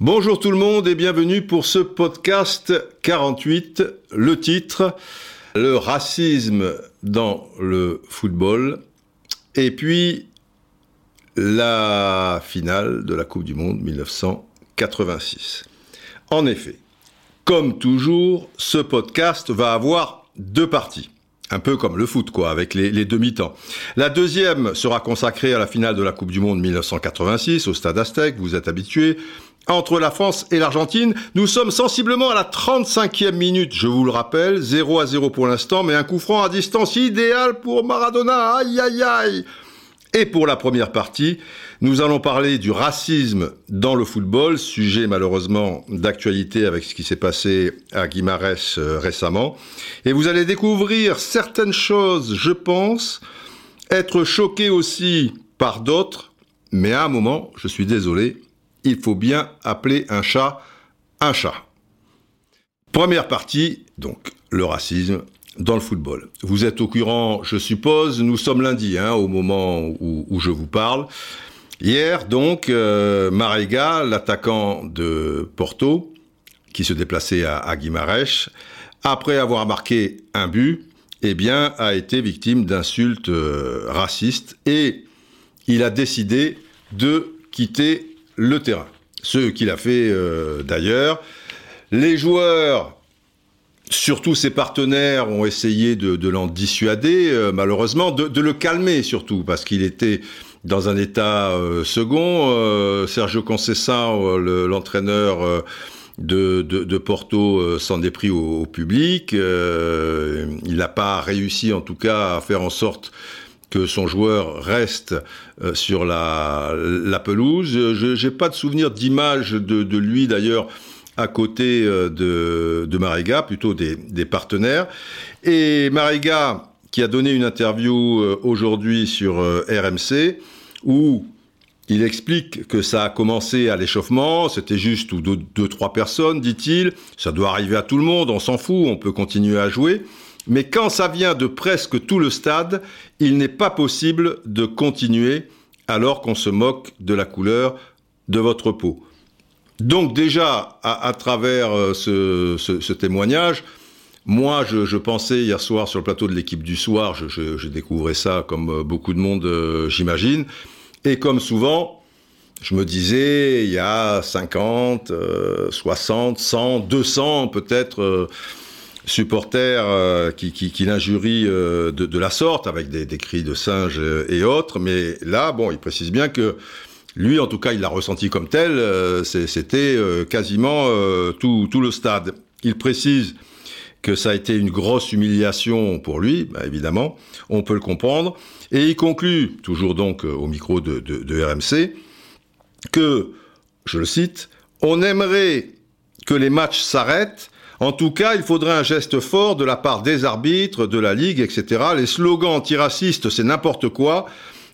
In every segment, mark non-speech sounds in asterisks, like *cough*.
Bonjour tout le monde et bienvenue pour ce podcast 48. Le titre, le racisme dans le football. Et puis, la finale de la Coupe du Monde 1986. En effet, comme toujours, ce podcast va avoir deux parties. Un peu comme le foot, quoi, avec les, demi-temps. La deuxième sera consacrée à la finale de la Coupe du Monde 1986 au Stade Aztec, vous êtes habitués. Entre la France et l'Argentine, nous sommes sensiblement à la 35e minute, je vous le rappelle, 0 à 0 pour l'instant, mais un coup franc à distance idéal pour Maradona, aïe aïe aïe et pour la première partie, nous allons parler du racisme dans le football, sujet malheureusement d'actualité avec ce qui s'est passé à Guimarães euh, récemment. Et vous allez découvrir certaines choses, je pense, être choqué aussi par d'autres, mais à un moment, je suis désolé, il faut bien appeler un chat un chat. Première partie, donc le racisme dans le football. Vous êtes au courant, je suppose, nous sommes lundi, hein, au moment où, je vous parle. Hier, donc, euh, Marega, l'attaquant de Porto, qui se déplaçait à, à après avoir marqué un but, eh bien, a été victime d'insultes euh, racistes et il a décidé de quitter le terrain. Ce qu'il a fait euh, d'ailleurs. Les joueurs Surtout ses partenaires ont essayé de, l'en dissuader, euh, malheureusement, de, le calmer surtout, parce qu'il était dans un état euh, second. Euh, Sergio Conceição, l'entraîneur de, Porto, s'en est pris au, public. il n'a pas réussi, en tout cas, à faire en sorte que son joueur reste sur la, pelouse. Je n'ai pas de souvenir d'image de lui, d'ailleurs, à côté euh, de, de Mariga, plutôt des, partenaires. Et Mariga, qui a donné une interview euh, aujourd'hui sur euh, RMC, où il explique que ça a commencé à l'échauffement, c'était juste deux, deux, trois personnes, dit-il. Ça doit arriver à tout le monde, on s'en fout, on peut continuer à jouer. Mais quand ça vient de presque tout le stade, il n'est pas possible de continuer alors qu'on se moque de la couleur de votre peau. Donc déjà, à, travers euh, ce, témoignage, moi, je, pensais hier soir sur le plateau de l'équipe du soir, je, je, découvrais ça comme euh, beaucoup de monde, euh, j'imagine, et comme souvent, je me disais, il y a 50, euh, 60, 100, 200 peut-être supporters qui, l'injurient de, de, la sorte, avec des, des cris de singe et autres, mais là, bon, il précise bien que lui, en tout cas, il l'a ressenti comme tel. Euh, C'était euh, quasiment euh, tout, le stade. Il précise que ça a été une grosse humiliation pour lui, bah, évidemment, on peut le comprendre. Et il conclut, toujours donc au micro de RMC, que, je le cite, on aimerait que les matchs s'arrêtent. En tout cas, il faudrait un geste fort de la part des arbitres, de la Ligue, etc. Les slogans antiracistes, c'est n'importe quoi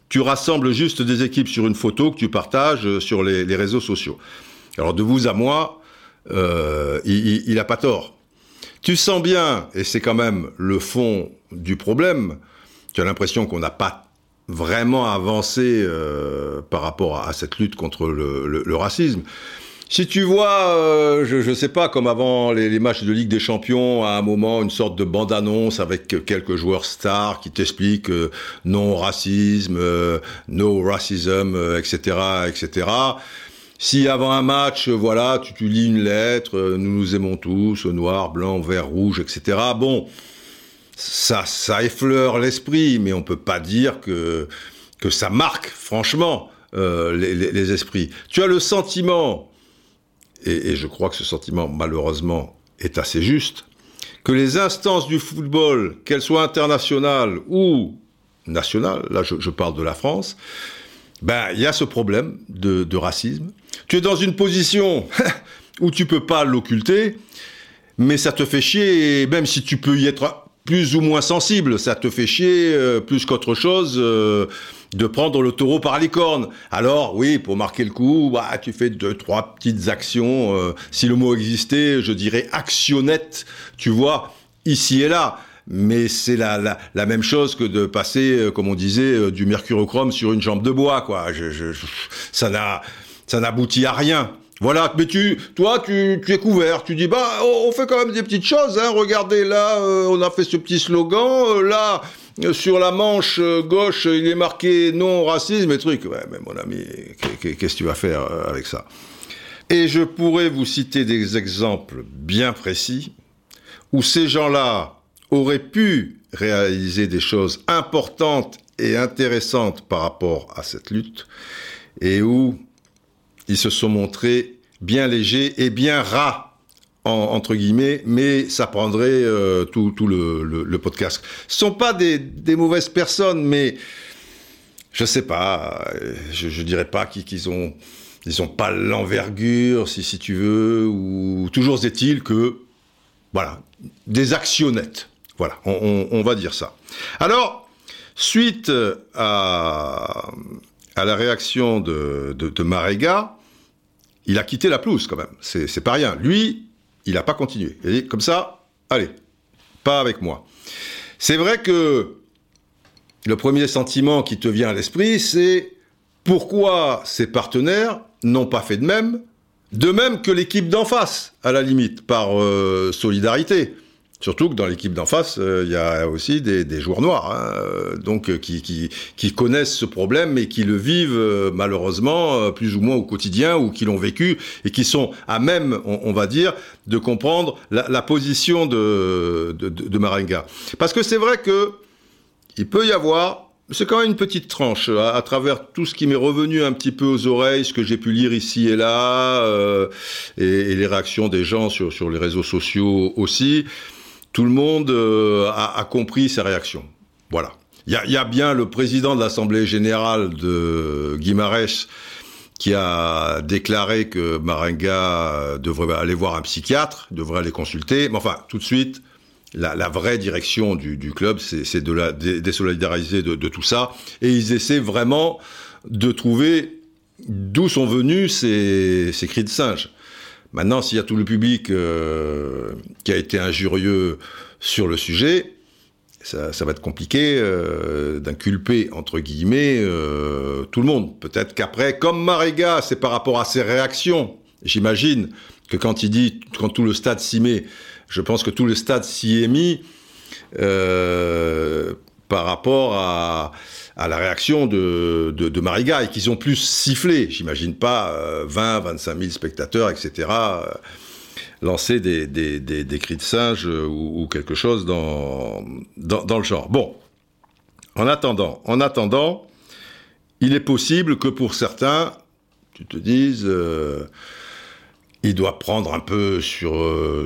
tu rassembles juste des équipes sur une photo que tu partages sur les, réseaux sociaux. Alors de vous à moi, euh, il n'a pas tort. Tu sens bien, et c'est quand même le fond du problème, tu as l'impression qu'on n'a pas vraiment avancé euh, par rapport à, cette lutte contre le racisme. Si tu vois, euh, je ne sais pas, comme avant les, les, matchs de Ligue des Champions, à un moment, une sorte de bande-annonce avec quelques joueurs stars qui t'expliquent euh, non racisme, euh, no racism, etc., etc. Si avant un match, voilà, tu, tu lis une lettre, nous nous aimons tous, noir, blanc, vert, rouge, etc. Bon, ça, ça effleure l'esprit, mais on peut pas dire que que ça marque, franchement, les, les, les esprits. Tu as le sentiment et, je crois que ce sentiment, malheureusement, est assez juste, que les instances du football, qu'elles soient internationales ou nationales, là je, parle de la France, ben il y a ce problème de, de, racisme. Tu es dans une position *laughs* où tu peux pas l'occulter, mais ça te fait chier, et même si tu peux y être plus ou moins sensible, ça te fait chier euh, plus qu'autre chose. Euh, de prendre le taureau par les cornes. Alors oui, pour marquer le coup, bah, tu fais deux, trois petites actions. Euh, si le mot existait, je dirais actionnette, tu vois, ici et là. mais c'est la, la, la, même chose que de passer, euh, comme on disait, euh, du mercurochrome sur une jambe de bois, quoi. Ça n'a, ça n'aboutit à rien. Voilà, mais tu, toi, tu, tu es couvert. Tu dis, bah, on fait quand même des petites choses. Hein. Regardez là, on a fait ce petit slogan. là, sur la manche gauche, il est marqué non racisme et truc. Mais mon ami, qu'est-ce que tu vas faire avec ça? Et je pourrais vous citer des exemples bien précis où ces gens-là auraient pu réaliser des choses importantes et intéressantes par rapport à cette lutte, et où ils se sont montrés bien légers et bien ras, entre guillemets, mais ça prendrait euh, tout, le, podcast. Ce sont pas des, mauvaises personnes, mais je sais pas, je, je dirais pas qu'ils ont, ils ont pas l'envergure, si, si tu veux, ou toujours est-il que, voilà, des actionnettes. Voilà, on, va dire ça. Alors, suite à, à la réaction de, de, il a quitté la pelouse quand même. C'est pas rien. Lui, il n'a pas continué. Il dit comme ça, allez, pas avec moi. C'est vrai que le premier sentiment qui te vient à l'esprit, c'est pourquoi ses partenaires n'ont pas fait de même, de même que l'équipe d'en face, à la limite, par euh, solidarité. Surtout que dans l'équipe d'en face, euh, il y a aussi des, joueurs noirs, hein, euh, donc euh, qui, qui, connaissent ce problème et qui le vivent malheureusement plus ou moins au quotidien ou qui l'ont vécu et qui sont à même, on, va dire, de comprendre la, position de, de, de, Marenga. Parce que c'est vrai que il peut y avoir, c'est quand même une petite tranche à, travers tout ce qui m'est revenu un petit peu aux oreilles, ce que j'ai pu lire ici et là, et, et, les réactions des gens sur, sur les réseaux sociaux aussi tout le monde euh, a, compris sa réaction. Voilà. Il y a, bien le président de l'Assemblée générale de Guimarães qui a déclaré que Marenga devrait aller voir un psychiatre, devrait aller consulter. Mais enfin, tout de suite, la, vraie direction du, club, c'est de la désolidariser de, de, tout ça. Et ils essaient vraiment de trouver d'où sont venus ces, ces cris de singe. Maintenant, s'il y a tout le public euh, qui a été injurieux sur le sujet, ça, va être compliqué euh, d'inculper, entre guillemets, euh, tout le monde. Peut-être qu'après, comme Maréga, c'est par rapport à ses réactions. J'imagine que quand il dit, quand tout le stade s'y met, je pense que tout le stade s'y est mis par rapport à à la réaction de, de, de et qu'ils ont plus sifflé, j'imagine pas, 20, 25 000 spectateurs, etc., euh, lancer des, des, des, cris de singe euh, ou, quelque chose dans, dans, le genre. Bon, en attendant, en attendant, il est possible que pour certains, tu te dises, euh, il doit prendre un peu sur,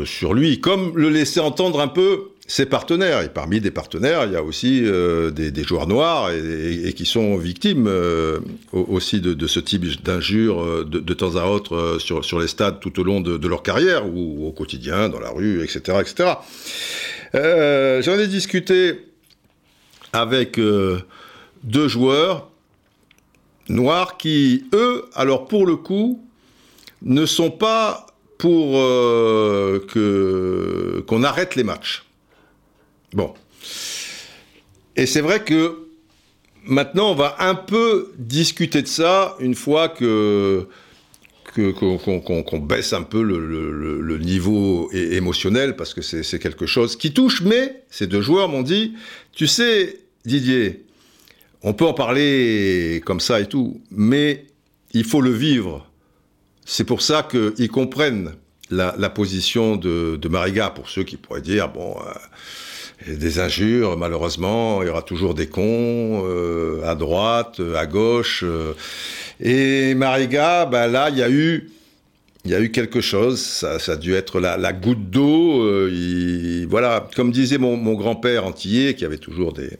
sur lui, comme le laisser entendre un peu ses partenaires. Et parmi des partenaires, il y a aussi euh, des, joueurs noirs et, qui sont victimes euh, aussi de, ce type d'injures euh, de, temps à autre sur, les stades tout au long de, leur carrière ou au quotidien, dans la rue, etc. etc. J'en ai discuté avec deux joueurs noirs qui, eux, alors pour le coup, ne sont pas pour qu'on arrête les matchs. Bon. Et c'est vrai que maintenant, on va un peu discuter de ça une fois que qu'on baisse un peu le, niveau émotionnel parce que c'est quelque chose qui touche. Mais ces deux joueurs m'ont dit, tu sais, Didier, on peut en parler comme ça et tout, mais il faut le vivre. C'est pour ça qu'ils comprennent la, position de, Mariga, pour ceux qui pourraient dire, bon, euh, des injures, malheureusement, il y aura toujours des cons euh, à droite, à gauche. Euh. Et Mariga, ben là, il y a eu, il y a eu quelque chose. Ça, a dû être la, goutte d'eau. Euh, voilà, comme disait mon, grand-père antillais, qui avait toujours des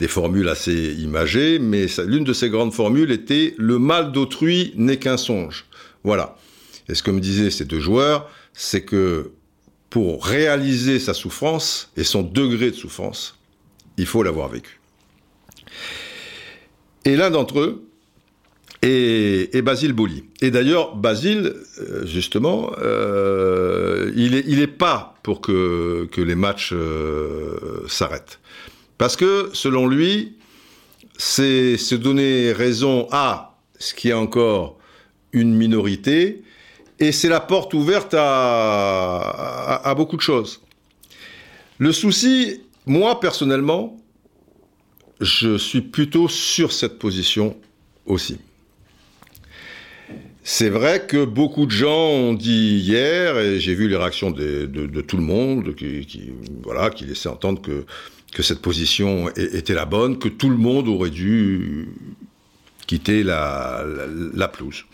des formules assez imagées, mais l'une de ses grandes formules était le mal d'autrui n'est qu'un songe. Voilà. Et ce que me disaient ces deux joueurs, c'est que pour réaliser sa souffrance et son degré de souffrance, il faut l'avoir vécu. Et l'un d'entre eux et Basile Boli. Et d'ailleurs, Basile, euh, justement, euh, il n'est est pas pour que, que les matchs euh, s'arrêtent. Parce que, selon lui, c'est se donner raison à ce qui est encore une minorité, et c'est la porte ouverte à, beaucoup de choses. Le souci, moi personnellement, je suis plutôt sur cette position aussi. C'est vrai que beaucoup de gens ont dit hier, et j'ai vu les réactions de, tout le monde, qui, voilà, qui laissaient entendre que, cette position était la bonne, que tout le monde aurait dû quitter la, la pelouse.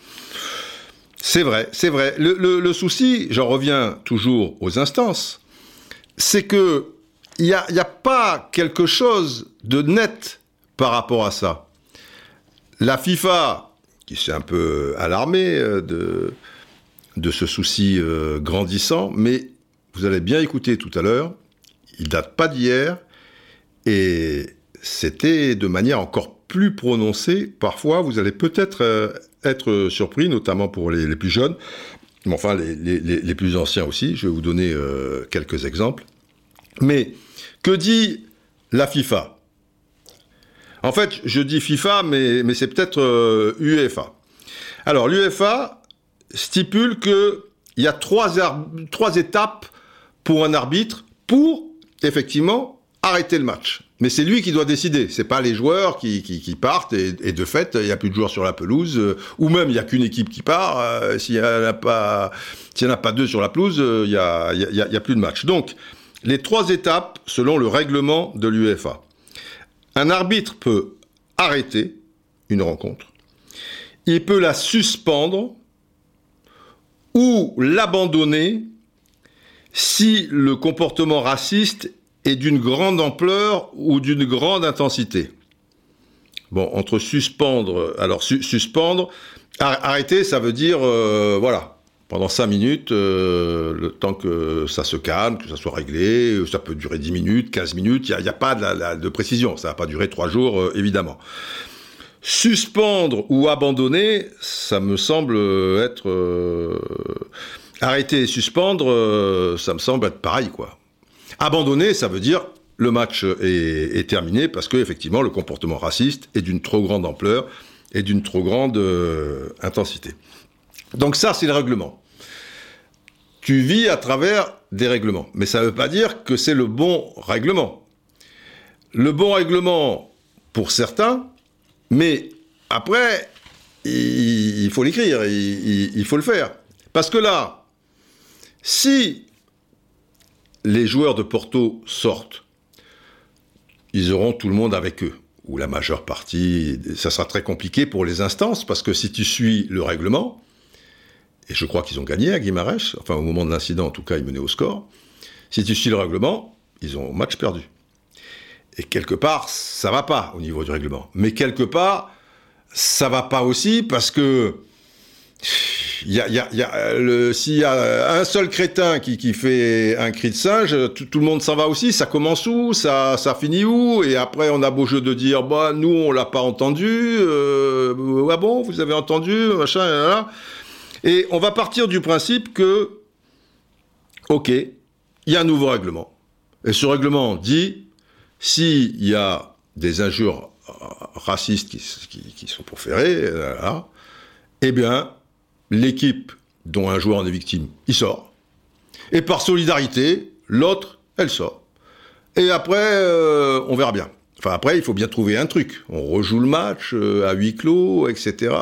C'est vrai, c'est vrai. Le, souci, j'en reviens toujours aux instances, c'est que il n'y a, pas quelque chose de net par rapport à ça. La FIFA, qui s'est un peu alarmée de, de ce souci euh, grandissant, mais vous allez bien écouter tout à l'heure, il date pas d'hier, et c'était de manière encore plus prononcée. Parfois, vous allez peut-être euh, être surpris, notamment pour les, plus jeunes, mais enfin les, plus anciens aussi. Je vais vous donner euh, quelques exemples. Mais que dit la FIFA? En fait, je dis FIFA, mais, c'est peut-être euh, UEFA. Alors, l'UEFA stipule qu'il y a trois étapes pour un arbitre pour, effectivement, arrêter le match. Mais c'est lui qui doit décider. C'est pas les joueurs qui, partent et, de fait, il n'y a plus de joueurs sur la pelouse, euh, ou même il n'y a qu'une équipe qui part. Euh, s'il n'y en a pas, deux sur la pelouse, euh, il n'y a, y a plus de match. Donc, les trois étapes selon le règlement de l'UEFA. Un arbitre peut arrêter une rencontre, il peut la suspendre ou l'abandonner si le comportement raciste d'une grande ampleur ou d'une grande intensité. Bon, entre suspendre, alors su suspendre, arrêter, ça veut dire, euh, voilà, pendant 5 minutes, euh, le temps que ça se calme, que ça soit réglé, ça peut durer 10 minutes, 15 minutes, il n'y a, pas de, précision, ça va pas durer 3 jours, euh, évidemment. Suspendre ou abandonner, ça me semble être... Euh, arrêter et suspendre, euh, ça me semble être pareil, quoi. Abandonner, ça veut dire le match est, terminé parce que effectivement le comportement raciste est d'une trop grande ampleur et d'une trop grande euh, intensité. Donc ça, c'est le règlement. Tu vis à travers des règlements. Mais ça ne veut pas dire que c'est le bon règlement. Le bon règlement pour certains, mais après, il, faut l'écrire, il faut le faire. Parce que là, si les joueurs de Porto sortent, ils auront tout le monde avec eux, ou la majeure partie. Ça sera très compliqué pour les instances, parce que si tu suis le règlement, et je crois qu'ils ont gagné à Guimarães, enfin au moment de l'incident en tout cas ils menaient au score, si tu suis le règlement, ils ont match perdu. Et quelque part, ça va pas au niveau du règlement. Mais quelque part, ça va pas aussi parce que il y a, le, s'il y a un seul crétin qui, fait un cri de singe, tout, le monde s'en va aussi. Ça commence où? Ça, finit où? Et après, on a beau jeu de dire, bah nous on l'a pas entendu. Euh, bon, vous avez entendu, machin. Et on va partir du principe que, ok, il y a un nouveau règlement. Et ce règlement dit, s'il y a des injures racistes qui, sont proférées, eh bien, l'équipe dont un joueur en est victime, il sort. Et par solidarité, l'autre, elle sort. Et après, euh, on verra bien. Enfin, après, il faut bien trouver un truc. On rejoue le match euh, à huis clos, etc.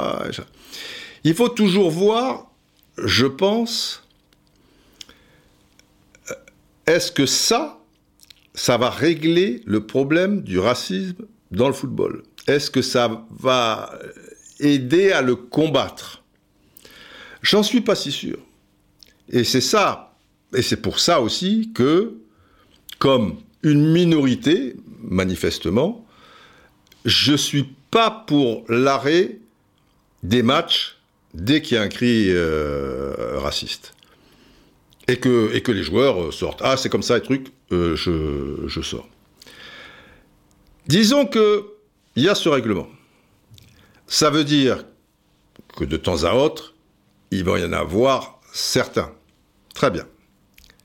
Il faut toujours voir, je pense, euh, est-ce que ça, ça va régler le problème du racisme dans le football? Est-ce que ça va aider à le combattre? J'en suis pas si sûr. Et c'est ça, et c'est pour ça aussi que, comme une minorité, manifestement, je suis pas pour l'arrêt des matchs dès qu'il y a un cri euh, raciste. Et que, et que les joueurs sortent. Ah, c'est comme ça, les trucs, euh, je, je sors. Disons que il y a ce règlement. Ça veut dire que de temps à autre, il va y en avoir certains. Très bien.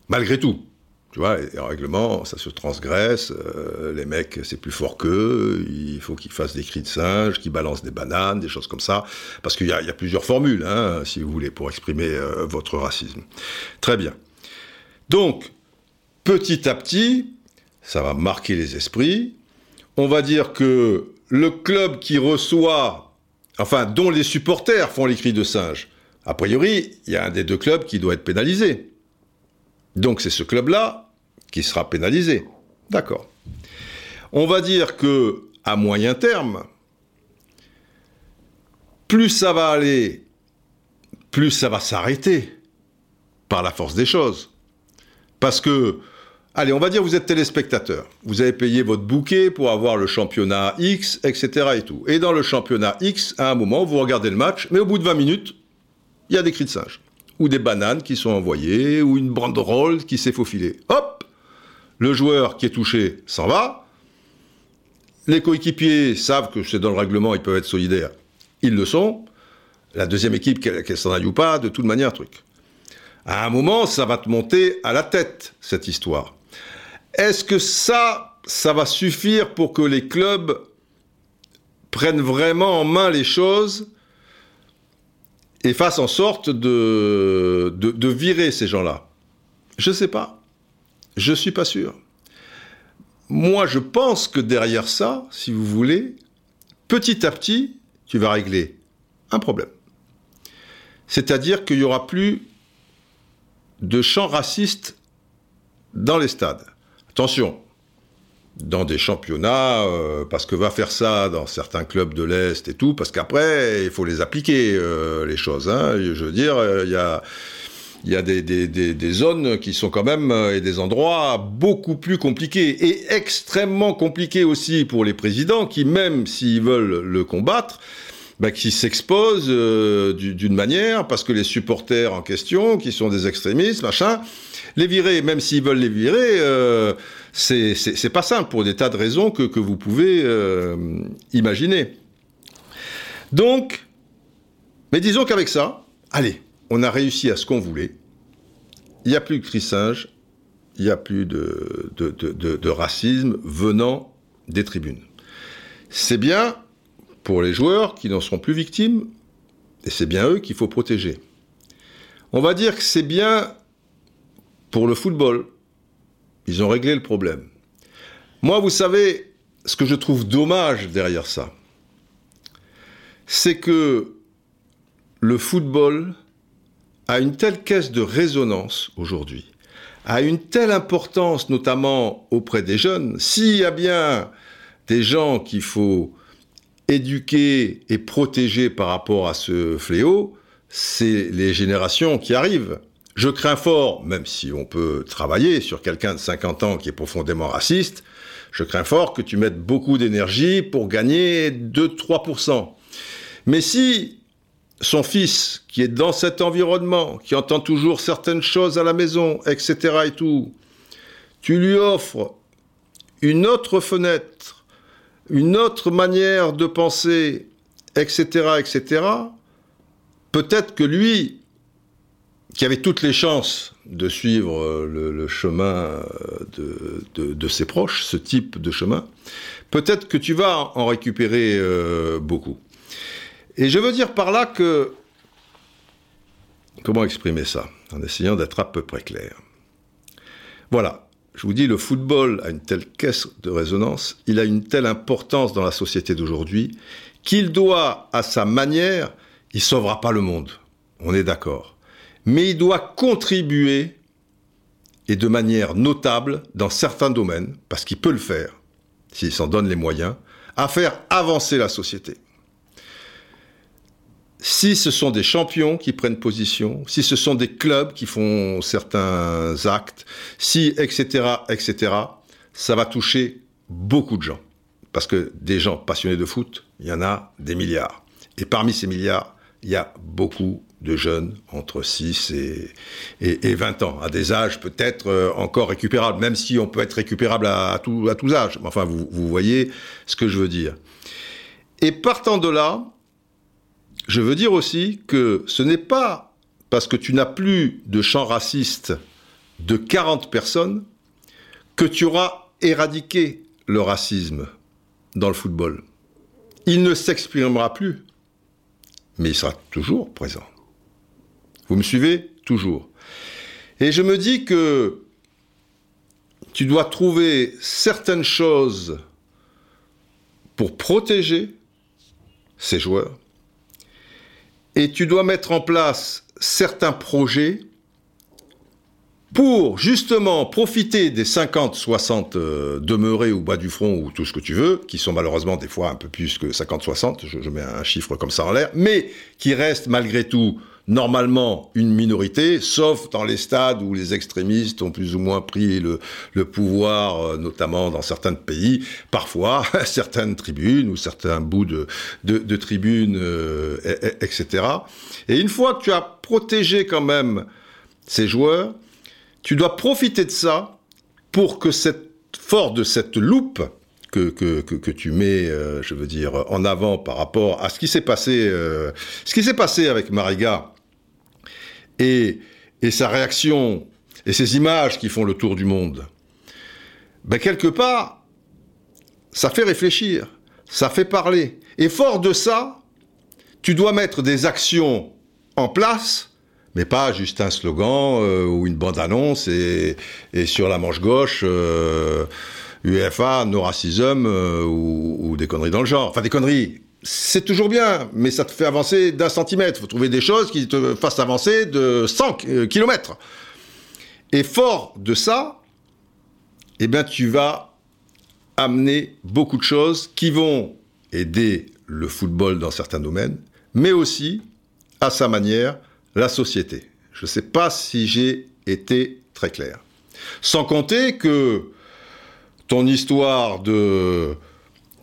Malgré tout, tu vois, les règlements, ça se transgresse, euh, les mecs, c'est plus fort qu'eux, il faut qu'ils fassent des cris de singe, qu'ils balancent des bananes, des choses comme ça, parce qu'il y, a plusieurs formules, hein, si vous voulez, pour exprimer euh, votre racisme. Très bien. Donc, petit à petit, ça va marquer les esprits. On va dire que le club qui reçoit, enfin, dont les supporters font les cris de singe, a priori, il y a un des deux clubs qui doit être pénalisé. Donc c'est ce club-là qui sera pénalisé. D'accord. On va dire que à moyen terme, plus ça va aller, plus ça va s'arrêter par la force des choses. Parce que, allez, on va dire vous êtes téléspectateur. Vous avez payé votre bouquet pour avoir le championnat X, etc. Et, tout. et dans le championnat X, à un moment, vous regardez le match, mais au bout de 20 minutes, il y a des cris de singe ou des bananes qui sont envoyées, ou une banderole qui s'est faufilée. Hop Le joueur qui est touché s'en va. Les coéquipiers savent que c'est dans le règlement, ils peuvent être solidaires. Ils le sont. La deuxième équipe, qu'elle s'en aille ou pas, de toute manière, truc. À un moment, ça va te monter à la tête, cette histoire. Est-ce que ça, ça va suffire pour que les clubs prennent vraiment en main les choses et fasse en sorte de, de, virer ces gens-là Je ne sais pas. Je ne suis pas sûr. Moi, je pense que derrière ça, si vous voulez, petit à petit, tu vas régler un problème. C'est-à-dire qu'il n'y aura plus de chants racistes dans les stades. Attention, dans des championnats, euh, parce que va faire ça dans certains clubs de l'Est et tout, parce qu'après, il faut les appliquer, euh, les choses. Hein. Je veux dire, euh, il y a, y a des, des, des, zones qui sont quand même, et des endroits beaucoup plus compliqués, et extrêmement compliqués aussi pour les présidents, qui même s'ils veulent le combattre, bah, qui s'exposent d'une manière, parce que les supporters en question, qui sont des extrémistes, machin, les virer, même s'ils veulent les virer, euh, c'est pas simple pour des tas de raisons que, vous pouvez euh, imaginer. Donc, mais disons qu'avec ça, allez, on a réussi à ce qu'on voulait. Il n'y a plus de cris singe, il n'y a plus de racisme venant des tribunes. C'est bien pour les joueurs qui n'en seront plus victimes, et c'est bien eux qu'il faut protéger. On va dire que c'est bien pour le football. Ils ont réglé le problème. Moi, vous savez, ce que je trouve dommage derrière ça, c'est que le football a une telle caisse de résonance aujourd'hui, a une telle importance notamment auprès des jeunes. S'il y a bien des gens qu'il faut éduquer et protéger par rapport à ce fléau, c'est les générations qui arrivent. Je crains fort, même si on peut travailler sur quelqu'un de 50 ans qui est profondément raciste, je crains fort que tu mettes beaucoup d'énergie pour gagner 2-3%. Mais si son fils, qui est dans cet environnement, qui entend toujours certaines choses à la maison, etc. et tout, tu lui offres une autre fenêtre, une autre manière de penser, etc., etc., peut-être que lui, qui avait toutes les chances de suivre euh, le, chemin euh, de, ses proches, ce type de chemin, peut-être que tu vas en récupérer euh, beaucoup. Et je veux dire par là que... Comment exprimer ça? En essayant d'être à peu près clair. Voilà, je vous dis, le football a une telle caisse de résonance, il a une telle importance dans la société d'aujourd'hui, qu'il doit, à sa manière, il sauvera pas le monde. On est d'accord mais il doit contribuer, et de manière notable, dans certains domaines, parce qu'il peut le faire, s'il s'en donne les moyens, à faire avancer la société. Si ce sont des champions qui prennent position, si ce sont des clubs qui font certains actes, si, etc., etc., ça va toucher beaucoup de gens. Parce que des gens passionnés de foot, il y en a des milliards. Et parmi ces milliards, il y a beaucoup de jeunes entre 6 et, 20 ans, à des âges peut-être euh, encore récupérables, même si on peut être récupérable à, tous âges. Enfin, vous, vous voyez ce que je veux dire. Et partant de là, je veux dire aussi que ce n'est pas parce que tu n'as plus de chant raciste de 40 personnes que tu auras éradiqué le racisme dans le football. Il ne s'exprimera plus, mais il sera toujours présent. Vous me suivez Toujours. Et je me dis que tu dois trouver certaines choses pour protéger ces joueurs. Et tu dois mettre en place certains projets pour justement profiter des 50, 60 euh, demeurés au bas du front ou tout ce que tu veux, qui sont malheureusement des fois un peu plus que 50, 60, je, je mets un chiffre comme ça en l'air, mais qui restent malgré tout normalement une minorité, sauf dans les stades où les extrémistes ont plus ou moins pris le, pouvoir, euh, notamment dans certains pays, parfois *laughs* certaines tribunes ou certains bouts de tribunes, euh, etc. Et une fois que tu as protégé quand même ces joueurs, tu dois profiter de ça pour que cette, fort de cette loupe que, que, que, tu mets, euh, je veux dire, en avant par rapport à ce qui s'est passé, euh, ce qui s'est passé avec Mariga et, et sa réaction et ces images qui font le tour du monde, ben quelque part, ça fait réfléchir, ça fait parler. Et fort de ça, tu dois mettre des actions en place mais pas juste un slogan euh, ou une bande-annonce et, et, sur la manche gauche, UFA, no racism euh, ou, des conneries dans le genre. Enfin, des conneries, c'est toujours bien, mais ça te fait avancer d'un centimètre. Il faut trouver des choses qui te fassent avancer de 100 kilomètres. Et fort de ça, eh bien, tu vas amener beaucoup de choses qui vont aider le football dans certains domaines, mais aussi, à sa manière, la société. Je ne sais pas si j'ai été très clair. Sans compter que ton histoire de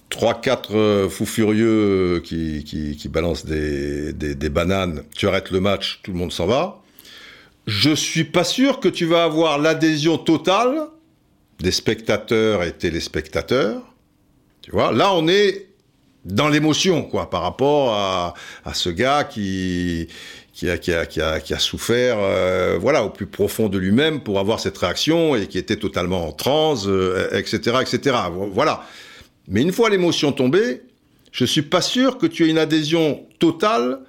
3-4 fous furieux qui, qui, qui balancent des, des, des, bananes, tu arrêtes le match, tout le monde s'en va. Je suis pas sûr que tu vas avoir l'adhésion totale des spectateurs et téléspectateurs. Tu vois, là on est dans l'émotion, quoi, par rapport à, à ce gars qui, qui a, souffert euh, voilà, au plus profond de lui-même pour avoir cette réaction et qui était totalement en transe, euh, etc., etc. Voilà. Mais une fois l'émotion tombée, je suis pas sûr que tu aies une adhésion totale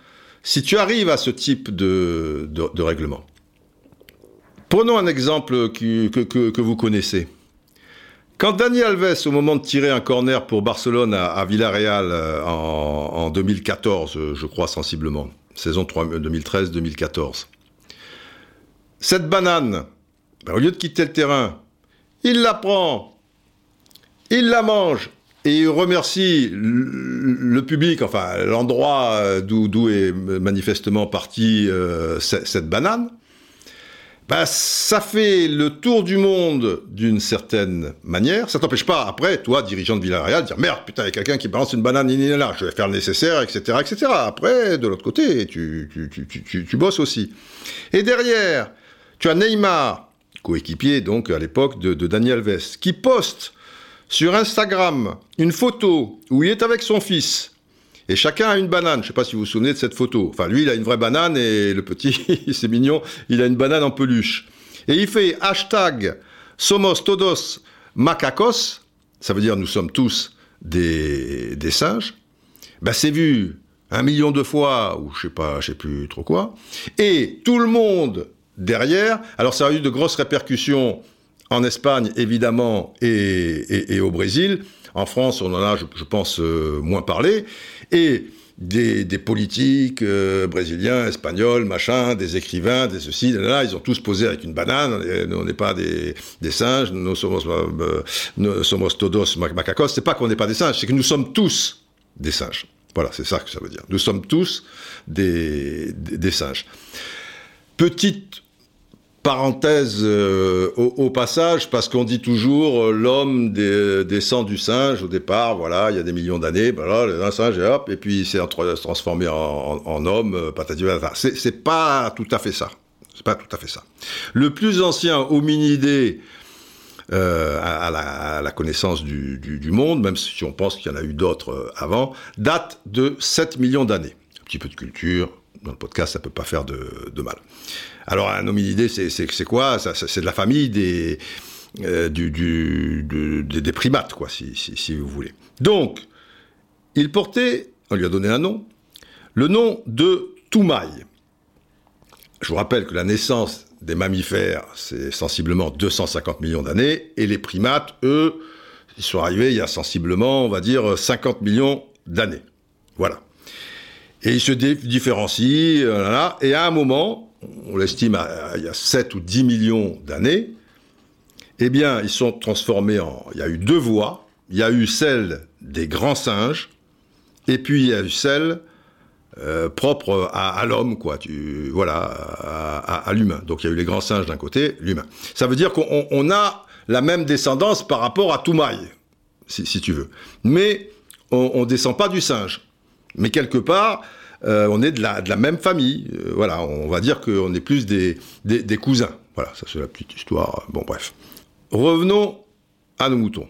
si tu arrives à ce type de, règlement. Prenons un exemple que, vous connaissez. Quand Dani Alves, au moment de tirer un corner pour Barcelone à, Villarreal euh, en 2014, je crois sensiblement, saison 2013-2014. Cette banane, ben, au lieu de quitter le terrain, il la prend, il la mange et il remercie le public, enfin l'endroit d'où est manifestement partie euh, cette banane bah, ça fait le tour du monde d'une certaine manière. Ça t'empêche pas, après, toi, dirigeant de Villarreal, de dire merde, putain, il y a quelqu'un qui balance une banane là, je vais faire le nécessaire, etc., etc. Après, de l'autre côté, tu, tu, tu, tu, bosses aussi. Et derrière, tu as Neymar, coéquipier donc à l'époque de, de Daniel Alves, qui poste sur Instagram une photo où il est avec son fils et chacun a une banane. Je sais pas si vous vous souvenez de cette photo. Enfin, lui, il a une vraie banane et le petit, *laughs* c'est mignon, il a une banane en peluche. Et il fait hashtag Somos todos macacos. Ça veut dire nous sommes tous des, des singes. Ben, c'est vu un million de fois, ou je sais pas, je sais plus trop quoi. Et tout le monde derrière. Alors, ça a eu de grosses répercussions en Espagne, évidemment, et, au Brésil. En France, on en a, je, pense, euh, moins parlé. Et des, politiques euh, brésiliens, espagnols, machin, des écrivains, des ceci, là, ils ont tous posé avec une banane. On n'est pas des, singes, nous somos, euh, nous somos todos macacos. C'est pas qu'on n'est pas des singes, c'est que nous sommes tous des singes. Voilà, c'est ça que ça veut dire. Nous sommes tous des, des singes. Petite Parenthèse euh, au, passage, parce qu'on dit toujours euh, l'homme descend du singe au départ, voilà, il y a des millions d'années, voilà, un singe et hop, et puis il s'est transformé en, homme, euh, patati C'est pas tout à fait ça. C'est pas tout à fait ça. Le plus ancien hominidé à, la, connaissance du, monde, même si on pense qu'il y en a eu d'autres avant, date de 7 millions d'années petit peu de culture, dans le podcast, ça peut pas faire de, mal. Alors, un hominidé, c'est quoi? C'est de la famille des, euh, primates, quoi, si, vous voulez. Donc, il portait, on lui a donné un nom, le nom de Toumaï. Je vous rappelle que la naissance des mammifères, c'est sensiblement 250 millions d'années, et les primates, eux, ils sont arrivés il y a sensiblement, on va dire, 50 millions d'années. Voilà. Et ils se différencient, euh, et à un moment, on l'estime il y a 7 ou 10 millions d'années, eh bien, ils sont transformés en... Il y a eu deux voies. Il y a eu celle des grands singes, et puis il y a eu celle euh, propre à, l'homme, quoi. Tu, voilà, à, l'humain. Donc il y a eu les grands singes d'un côté, l'humain. Ça veut dire qu'on a la même descendance par rapport à Toumaï, si tu veux. Mais on ne descend pas du singe. Mais quelque part, euh, on est de la, même famille. Euh, voilà, on va dire qu'on est plus des, cousins. Voilà, ça c'est la petite histoire. Bon, bref. Revenons à nos moutons.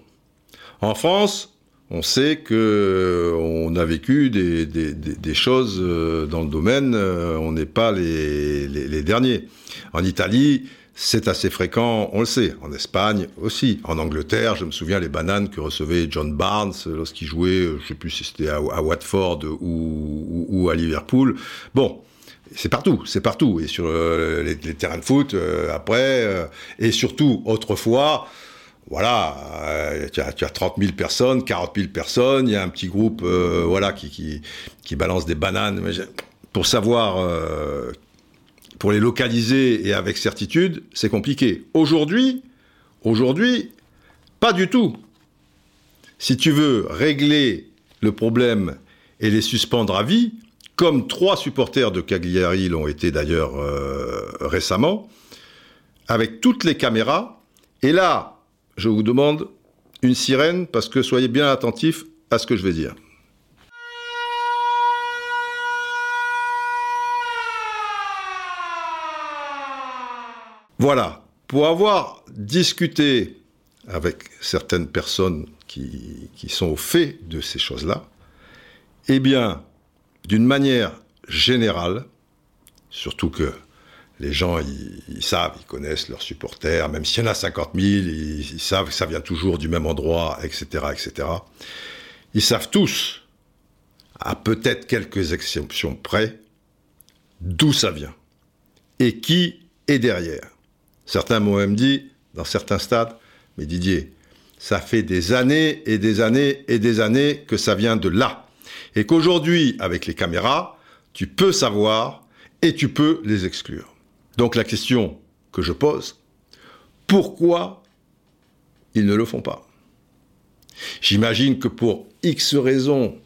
En France, on sait que on a vécu des, choses euh, dans le domaine, on n'est pas les, derniers. En Italie, c'est assez fréquent, on le sait. En Espagne aussi. En Angleterre, je me souviens les bananes que recevait John Barnes lorsqu'il jouait, je ne sais plus si c'était à, Watford ou, à Liverpool. Bon, c'est partout, c'est partout. Et sur euh, les, terrains de foot, après, et surtout autrefois, voilà, euh, tu, as, tu, as, 30 000 personnes, 40 000 personnes, il y a un petit groupe euh, voilà, qui, qui, qui, balance des bananes. Pour savoir, euh, pour les localiser et avec certitude, c'est compliqué. Aujourd'hui, aujourd'hui, pas du tout. Si tu veux régler le problème et les suspendre à vie, comme trois supporters de Cagliari l'ont été d'ailleurs récemment, avec toutes les caméras, et là, je vous demande une sirène parce que soyez bien attentifs à ce que je vais dire. Voilà, pour avoir discuté avec certaines personnes qui, sont au fait de ces choses-là, eh bien, d'une manière générale, surtout que les gens, ils, savent, ils connaissent leurs supporters, même s'il y en a 50 000, ils, savent que ça vient toujours du même endroit, etc., etc. Ils savent tous, à peut-être quelques exceptions près, d'où ça vient et qui est derrière. Certains m'ont même dit, dans certains stades, mais Didier, ça fait des années et des années et des années que ça vient de là. Et qu'aujourd'hui, avec les caméras, tu peux savoir et tu peux les exclure. Donc la question que je pose, pourquoi ils ne le font pas? J'imagine que pour X raisons,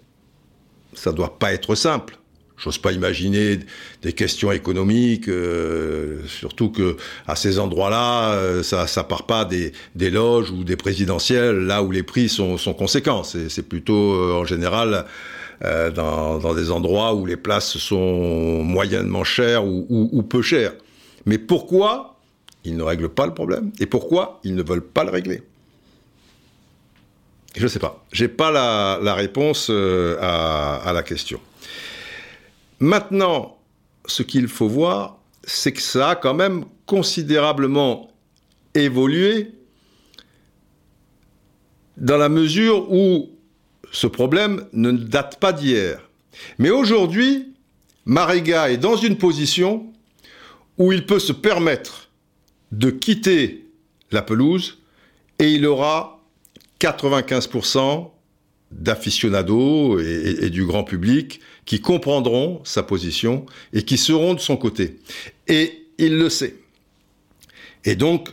ça ne doit pas être simple. J'ose pas imaginer des questions économiques, euh, surtout que à ces endroits-là, euh, ça, ça part pas des, loges ou des présidentielles, là où les prix sont, conséquents. C'est plutôt euh, en général dans, des endroits où les places sont moyennement chères ou peu chères. Mais pourquoi ils ne règlent pas le problème Et pourquoi ils ne veulent pas le régler? Je ne sais pas. Je n'ai pas la, réponse à, la question. Maintenant, ce qu'il faut voir, c'est que ça a quand même considérablement évolué dans la mesure où ce problème ne date pas d'hier. Mais aujourd'hui, Mariga est dans une position où il peut se permettre de quitter la pelouse et il aura 95% d'aficionados et, du grand public qui comprendront sa position et qui seront de son côté. Et il le sait. Et donc,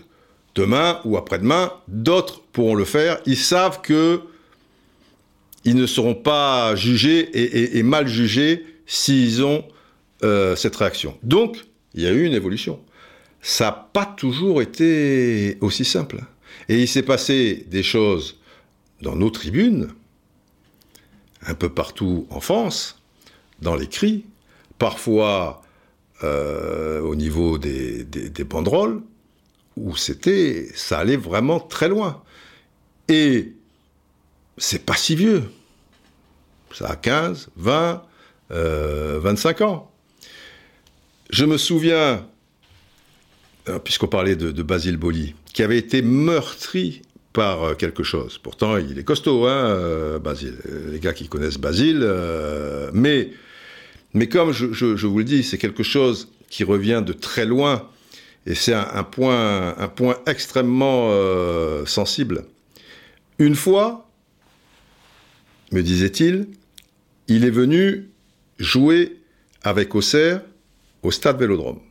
demain ou après-demain, d'autres pourront le faire. Ils savent que ils ne seront pas jugés et, mal jugés s'ils ont euh, cette réaction. Donc, il y a eu une évolution. Ça n'a pas toujours été aussi simple. Et il s'est passé des choses dans nos tribunes, un peu partout en France, dans les cris, parfois euh, au niveau des, banderoles, où c'était, ça allait vraiment très loin. Et c'est pas si vieux. Ça a 15, 20, 25 ans. Je me souviens, puisqu'on parlait de, de Basile Boli, qui avait été meurtri par euh, quelque chose. Pourtant, il est costaud, hein, euh, Basile. Les gars qui connaissent Basile. Euh, mais, mais comme je, vous le dis, c'est quelque chose qui revient de très loin. Et c'est un, point, un point extrêmement sensible. Une fois, me disait-il, il est venu jouer avec Auxerre au stade Vélodrome.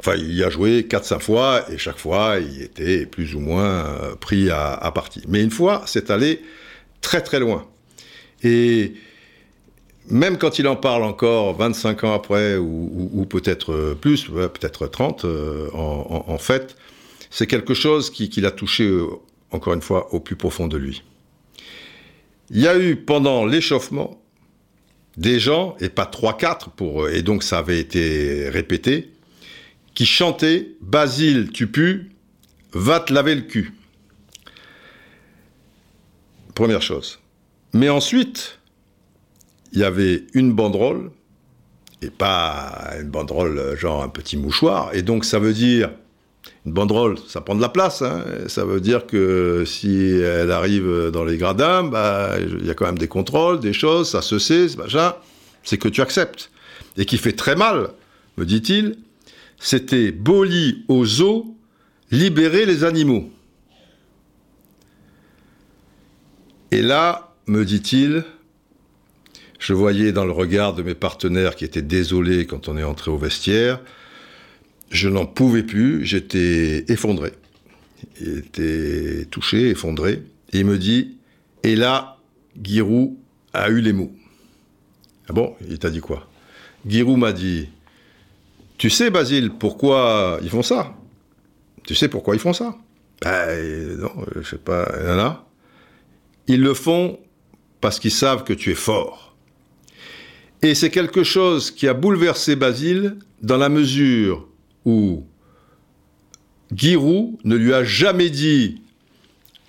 Enfin, il y a joué 4-5 fois et chaque fois, il était plus ou moins euh, pris à, partie. Mais une fois, c'est allé très très loin. Et même quand il en parle encore 25 ans après, ou, peut-être plus, peut-être 30, euh, en, fait, c'est quelque chose qui, l'a touché, euh, encore une fois, au plus profond de lui. Il y a eu, pendant l'échauffement, des gens, et pas 3-4, pour, et donc ça avait été répété, qui chantait Basile, tu pues, va te laver le cul. Première chose. Mais ensuite, il y avait une banderole, et pas une banderole genre un petit mouchoir, et donc ça veut dire, une banderole, ça prend de la place, hein. ça veut dire que si elle arrive dans les gradins, bah, il y a quand même des contrôles, des choses, ça se sait, c'est que tu acceptes. Et qui fait très mal, me dit-il, c'était Boli aux zoo, libérer les animaux. Et là, me dit-il, je voyais dans le regard de mes partenaires qui étaient désolés quand on est entré au vestiaire, je n'en pouvais plus, j'étais effondré. Il était touché, effondré. Et il me dit, et là, Giroud a eu les mots. Ah bon, il t'a dit quoi? Giroud m'a dit, tu sais, Basile, pourquoi ils font ça? Tu sais pourquoi ils font ça? Ben non, je sais pas. Il y en a. Ils le font parce qu'ils savent que tu es fort. Et c'est quelque chose qui a bouleversé Basile dans la mesure où Giroud ne lui a jamais dit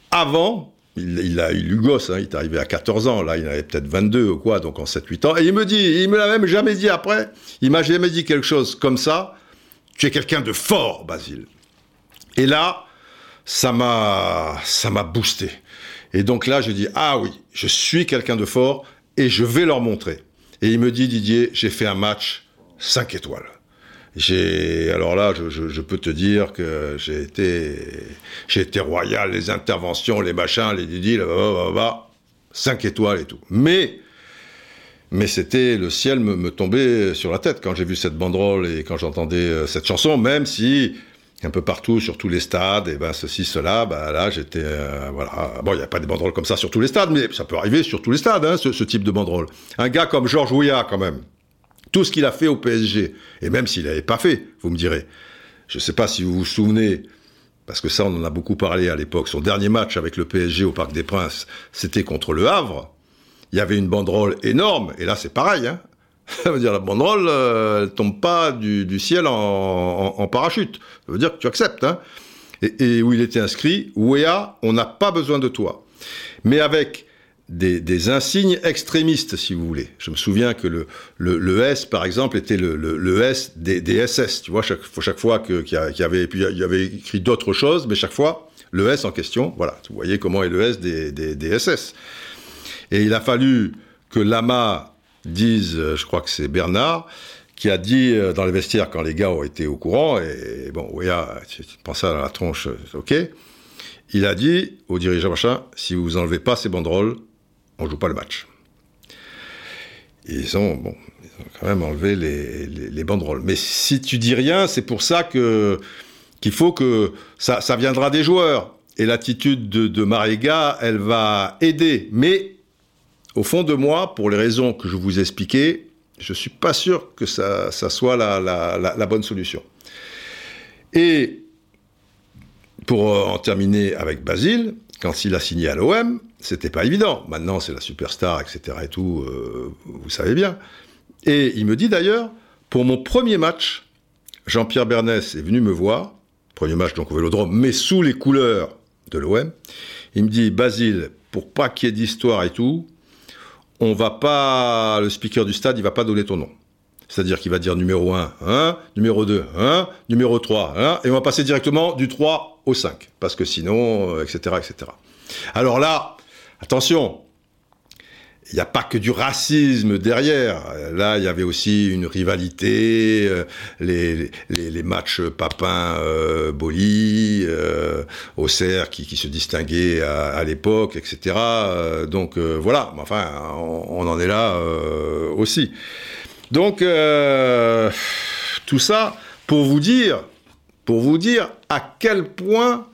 avant il, a eu gosse, hein, il est arrivé à 14 ans, là il avait peut-être 22 ou quoi, donc en 7-8 ans. Et il me dit, il me l'a même jamais dit après, il m'a jamais dit quelque chose comme ça. Tu es quelqu'un de fort, Basile. Et là, ça m'a, ça m'a boosté. Et donc là, je dis, ah oui, je suis quelqu'un de fort et je vais leur montrer. Et il me dit, Didier, j'ai fait un match 5 étoiles. J'ai alors là, je, peux te dire que j'ai été, j'ai été royal, les interventions, les machins, les didi, là, bah, bah, 5 étoiles et tout. Mais mais c'était le ciel me, me, tombait sur la tête quand j'ai vu cette banderole et quand j'entendais euh, cette chanson, même si un peu partout sur tous les stades, et ben ceci, cela, ben là j'étais euh, voilà. Bon, il n'y a pas des banderoles comme ça sur tous les stades, mais ça peut arriver sur tous les stades, hein, ce, ce, type de banderole. Un gars comme Georges Ouya, quand même, tout ce qu'il a fait au PSG, et même s'il n'avait pas fait, vous me direz. Je ne sais pas si vous vous souvenez, parce que ça on en a beaucoup parlé à l'époque, son dernier match avec le PSG au Parc des Princes, c'était contre le Havre. Il y avait une banderole énorme, et là c'est pareil. Hein. Ça veut dire la banderole, euh, tombe pas du, ciel en, parachute. Ça veut dire que tu acceptes. Hein. Et, où il était inscrit, Ouéa, on n'a pas besoin de toi. Mais avec des, insignes extrémistes, si vous voulez. Je me souviens que le, le, S, par exemple, était le, le, S des, SS. Tu vois, chaque, chaque fois qu'il y, avait, puis il y avait écrit d'autres choses, mais chaque fois, le S en question, voilà, vous voyez comment est le S des, des, SS. Et il a fallu que Lama dise, je crois que c'est Bernard, qui a dit euh, dans les vestiaires quand les gars ont été au courant, et bon, oui, tu penses ça dans la tronche, ok. Il a dit aux dirigeants machin, si vous enlevez pas ces banderoles, on joue pas le match. ils ont, bon, ils ont quand même enlevé les, banderoles. Mais si tu dis rien, c'est pour ça que qu'il faut que ça, ça viendra des joueurs. Et l'attitude de, de Marega, elle va aider. Mais au fond de moi, pour les raisons que je vous ai expliquées, je suis pas sûr que ça, soit la, bonne solution. Et pour en terminer avec Basile, quand il a signé à l'OM, c'était pas évident. Maintenant, c'est la superstar, etc. et tout, euh, vous savez bien. Et il me dit d'ailleurs, pour mon premier match, Jean-Pierre Bernès est venu me voir, premier match donc au Vélodrome, mais sous les couleurs de l'OM. Il me dit, Basile, pour pas qu'il y ait d'histoire et tout, on va pas, le speaker du stade, il va pas donner ton nom. C'est-à-dire qu'il va dire numéro 1, 1, numéro 2, 1, numéro 3, 1, et on va passer directement du 3 au 5. Parce que sinon, etc., euh, etc. Alors là, attention, il n'y a pas que du racisme derrière. Là, il y avait aussi une rivalité, euh, les, matchs Papin-Boli, euh, Auxerre qui, se distinguait à, l'époque, etc. Euh, donc voilà, enfin, on, en est là aussi. Donc, tout ça pour vous dire, pour vous dire à quel point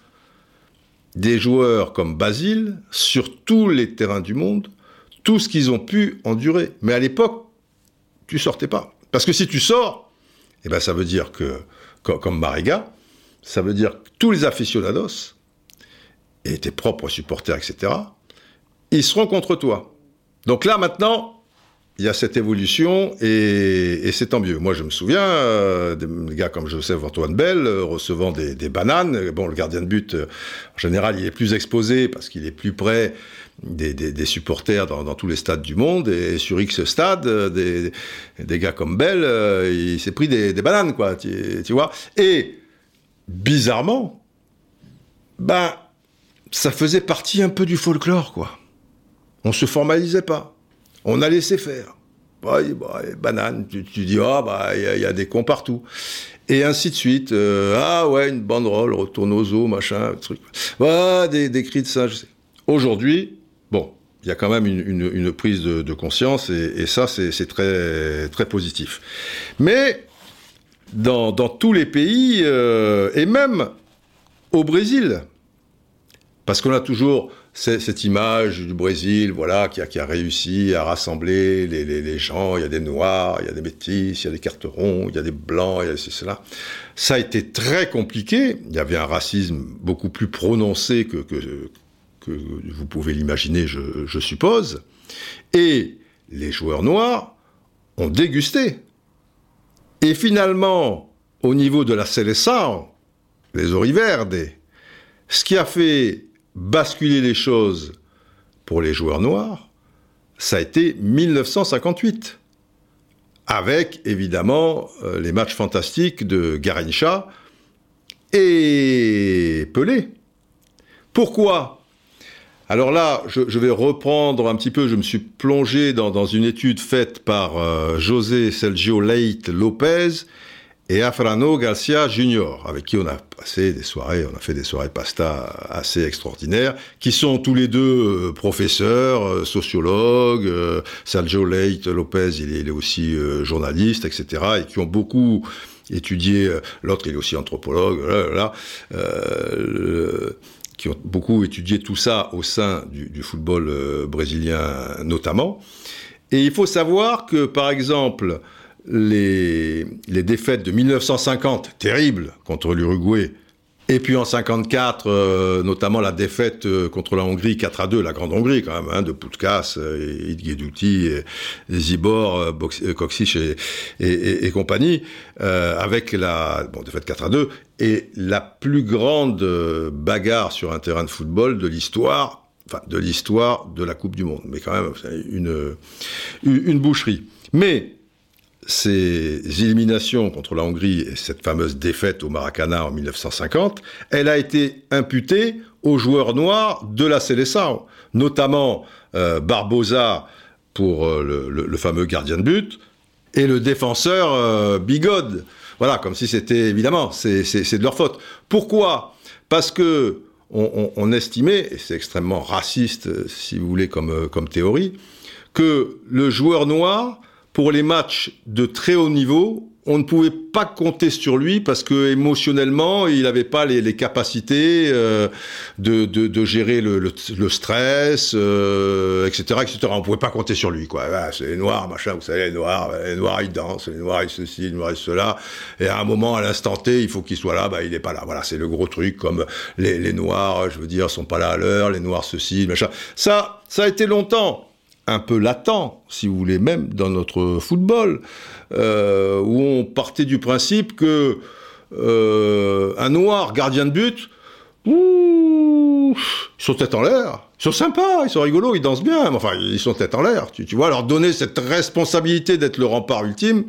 des joueurs comme Basile, sur tous les terrains du monde, tout ce qu'ils ont pu endurer. Mais à l'époque, tu sortais pas. Parce que si tu sors, eh ben ça veut dire que, comme Mariga, ça veut dire que tous les aficionados et tes propres supporters, etc., ils seront contre toi. Donc là, maintenant, il y a cette évolution et, c'est tant mieux. Moi, je me souviens euh, des gars comme Joseph Antoine Bell euh, recevant des, bananes. Bon, le gardien de but, euh, en général, il est plus exposé parce qu'il est plus près des, supporters dans, tous les stades du monde. Et sur X stade, des, gars comme Bell, il s'est pris des, bananes, quoi. Tu, tu, vois Et bizarrement, ben, ça faisait partie un peu du folklore, quoi. On se formalisait pas. On a laissé faire. Banane, tu, dis, ah, bah, il y, a des cons partout. Et ainsi de suite. Euh, ah ouais, une banderole, retourne aux eaux, machin, truc. Bah, des, des cris de ça, je sais. Aujourd'hui, bon, il y a quand même une, prise de, conscience et, ça, c'est très, très positif. Mais dans, tous les pays, euh, et même au Brésil, parce qu'on a toujours cette image du Brésil, voilà, qui a, qui a réussi à rassembler les, les, gens. Il y a des noirs, il y a des métis, il y a des cartes ronds, il y a des blancs, il y a cela. Ça a été très compliqué. Il y avait un racisme beaucoup plus prononcé que, que, que vous pouvez l'imaginer, je, suppose. Et les joueurs noirs ont dégusté. Et finalement, au niveau de la Célestin, les Oriverdes, ce qui a fait basculer les choses pour les joueurs noirs, ça a été 1958. Avec évidemment euh, les matchs fantastiques de Garincha et Pelé. Pourquoi? Alors là, je, vais reprendre un petit peu, je me suis plongé dans, une étude faite par euh, José Sergio Leite Lopez, et Afrano Garcia Junior, avec qui on a passé des soirées, on a fait des soirées pasta assez extraordinaires, qui sont tous les deux euh, professeurs, euh, sociologues, euh, Sergio Leite Lopez, il est, aussi journaliste, etc., et qui ont beaucoup étudié, l'autre il est aussi anthropologue, là, qui ont beaucoup étudié tout ça au sein du football brésilien notamment. Et il faut savoir que, par exemple, les, défaites de 1950, terribles, contre l'Uruguay, et puis en 54, euh, notamment la défaite euh, contre la Hongrie 4 à 2, la Grande Hongrie quand même, hein, de Putkas, euh, Idguedouti, Zibor, Koksich et, et, compagnie, avec la bon, défaite 4 à 2, et la plus grande bagarre sur un terrain de football de l'histoire, enfin de l'histoire de la Coupe du Monde, mais quand même une, une boucherie. Mais ces éliminations contre la Hongrie et cette fameuse défaite au Maracana en 1950, elle a été imputée aux joueurs noirs de la Seleção, notamment euh, Barbosa pour euh, le, fameux gardien de but et le défenseur euh, Bigode. Voilà, comme si c'était évidemment, c'est de leur faute. Pourquoi? Parce que on, estimait, et c'est extrêmement raciste si vous voulez comme, comme théorie, que le joueur noir pour les matchs de très haut niveau, on ne pouvait pas compter sur lui parce que émotionnellement, il n'avait pas les, capacités euh, de, gérer le, stress, euh, etc., etc. On ne pouvait pas compter sur lui. Ah, c'est les noirs, machin, vous savez, les noirs, les noirs ils dansent, les noirs ils ceci, les noirs ils cela. Et à un moment, à l'instant T, il faut qu'il soit là, bah il n'est pas là. Voilà, c'est le gros truc. Comme les, les noirs, je veux dire, sont pas là à l'heure, les noirs ceci, machin. Ça, ça a été longtemps un peu latent, si vous voulez, même dans notre football, euh, où on partait du principe que euh, un noir gardien de but, ouh, il sautait en l'air. Ils sont sympas, ils sont rigolos, ils dansent bien, enfin, ils sont tête en l'air. Tu, tu vois, leur donner cette responsabilité d'être le rempart ultime.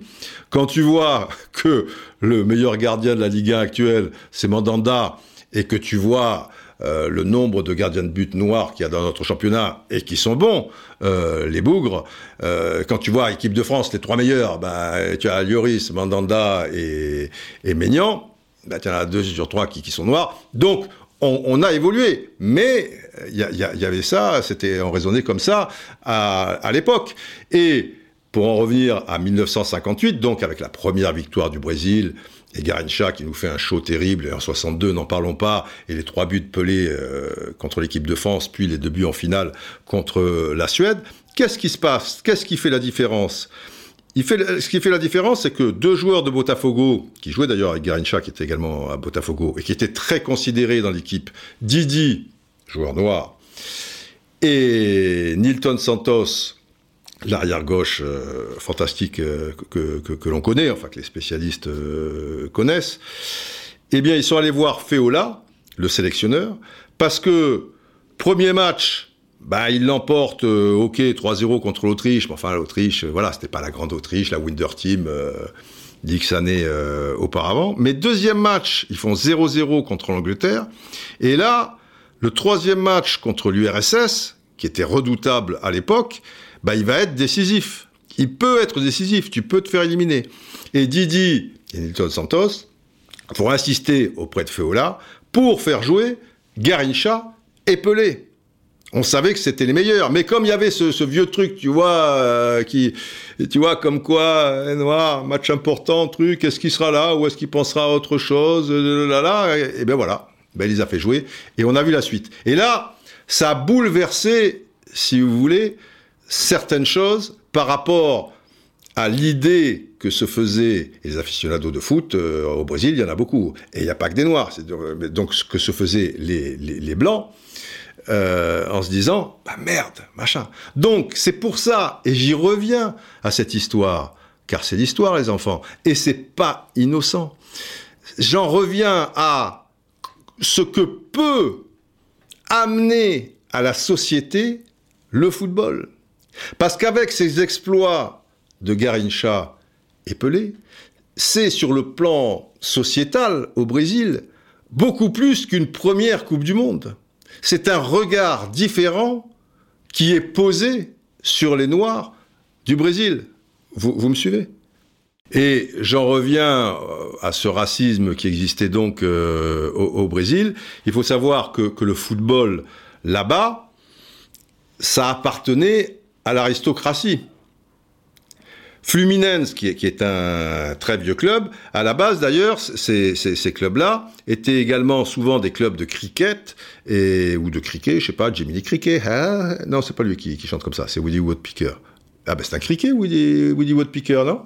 Quand tu vois que le meilleur gardien de la Ligue 1 actuelle, c'est Mandanda, et que tu vois euh, le nombre de gardiens de but noirs qu'il y a dans notre championnat et qui sont bons, euh, les bougres. Euh, quand tu vois équipe de France, les trois meilleurs, ben, tu as Lloris, Mandanda et, et Maignan. Ben, tu en as deux sur trois qui, sont noirs. Donc, on, a évolué, mais il y, avait ça, c'était on raisonnait comme ça à l'époque. Et pour en revenir à 1958, donc avec la première victoire du Brésil, et Garincha qui nous fait un show terrible, et en 62, n'en parlons pas, et les trois buts de Pelé euh, contre l'équipe de France, puis les deux buts en finale contre la Suède. Qu'est-ce qui se passe? Qu'est-ce qui fait la différence? Ce qui fait la différence, c'est que deux joueurs de Botafogo, qui jouaient d'ailleurs avec Garincha, qui était également à Botafogo, et qui étaient très considérés dans l'équipe, Didi, joueur noir, et Nilton Santos, l'arrière gauche euh, fantastique euh, que, que, l'on connaît, enfin que les spécialistes euh, connaissent, eh bien ils sont allés voir Feola, le sélectionneur, parce que premier match, bah, il l'emporte, ok, 3-0 contre l'Autriche, mais enfin l'Autriche, voilà, c'était pas la grande Autriche, la Winder Team d'X années auparavant. Mais deuxième match, ils font 0-0 contre l'Angleterre, et là, le troisième match contre l'URSS, qui était redoutable à l'époque, bah, il va être décisif. Il peut être décisif, tu peux te faire éliminer. Et Didi et Nilton Santos vont insister auprès de Feola pour faire jouer Garincha et Pelé. On savait que c'était les meilleurs, mais comme il y avait ce, vieux truc, tu vois, euh, qui, tu vois, comme quoi, eh, noir, match important, truc, est-ce qu'il sera là ou est-ce qu'il pensera à autre chose, euh, là, là, et, et ben voilà, ben il les a fait jouer et on a vu la suite. Et là, ça a bouleversé, si vous voulez, certaines choses par rapport à l'idée que se faisaient les aficionados de foot euh, au Brésil, il y en a beaucoup. Et il n'y a pas que des Noirs. Donc ce que se faisaient les, Blancs, euh, en se disant, bah merde, machin. Donc c'est pour ça, et j'y reviens à cette histoire, car c'est l'histoire les enfants, et c'est pas innocent. J'en reviens à ce que peut amener à la société le football. Parce qu'avec ces exploits de Garincha et Pelé, c'est sur le plan sociétal au Brésil beaucoup plus qu'une première Coupe du Monde. C'est un regard différent qui est posé sur les Noirs du Brésil. Vous, vous me suivez? Et j'en reviens à ce racisme qui existait donc euh, au, au, Brésil. Il faut savoir que, que le football là-bas, ça appartenait à l'aristocratie. Fluminense, qui est, un très vieux club, à la base d'ailleurs, ces, clubs-là étaient également souvent des clubs de cricket et, ou de cricket, je sais pas, Jiminy Cricket. Hein? Non, c'est pas lui qui, qui, chante comme ça, c'est Woody Woodpecker. Ah ben c'est un cricket, Woody, Woody Woodpecker, non?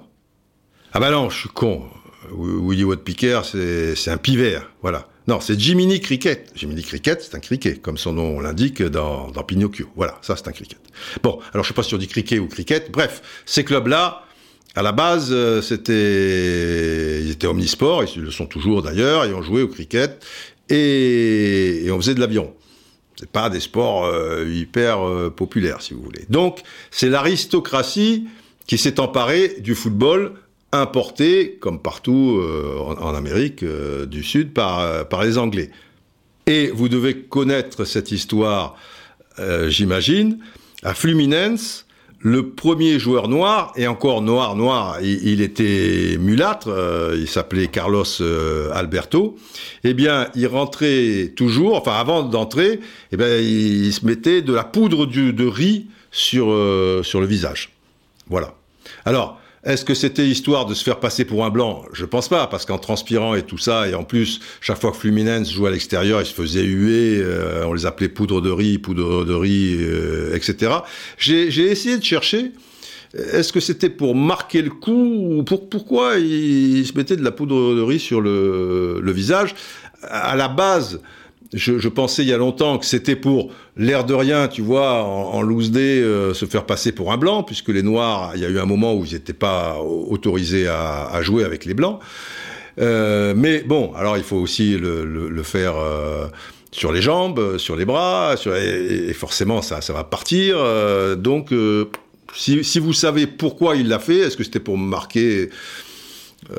Ah ben non, je suis con. Woody Woodpecker, c'est un pivert, voilà. Non, c'est Jiminy Cricket. Jiminy Cricket, c'est un cricket, comme son nom l'indique dans, Pinocchio. Voilà, ça c'est un cricket. Bon, alors je sais pas si on dit cricket ou cricket. Bref, ces clubs-là, à la base, euh, c'était, ils étaient omnisports, ils le sont toujours d'ailleurs, et on jouait au cricket et, et on faisait de l'avion. C'est pas des sports euh, hyper euh, populaires, si vous voulez. Donc, c'est l'aristocratie qui s'est emparée du football importé, comme partout euh, en, Amérique euh, du Sud, par, euh, par les Anglais. Et vous devez connaître cette histoire, j'imagine. À Fluminense, le premier joueur noir, et encore noir, noir, il, était mulâtre, il s'appelait Carlos Alberto, eh bien, il rentrait toujours, enfin avant d'entrer, eh bien, il, se mettait de la poudre de, de riz sur, sur le visage. Voilà. Alors, est-ce que c'était histoire de se faire passer pour un blanc? Je pense pas, parce qu'en transpirant et tout ça, et en plus, chaque fois que Fluminense jouait à l'extérieur, ils se faisaient huer, euh, on les appelait poudre de riz, poudre de riz, euh, etc. J'ai essayé de chercher, est-ce que c'était pour marquer le coup, ou pour, pourquoi ils se mettaient de la poudre de riz sur le visage? À la base, je, pensais il y a longtemps que c'était pour l'air de rien, tu vois, en, loose day, euh, se faire passer pour un blanc, puisque les noirs, il y a eu un moment où ils n'étaient pas autorisés à, jouer avec les blancs. Euh, mais bon, alors il faut aussi le, faire. Euh, sur les jambes, sur les bras, et, forcément ça, ça va partir. donc, si, si, vous savez pourquoi il l'a fait, est-ce que c'était pour marquer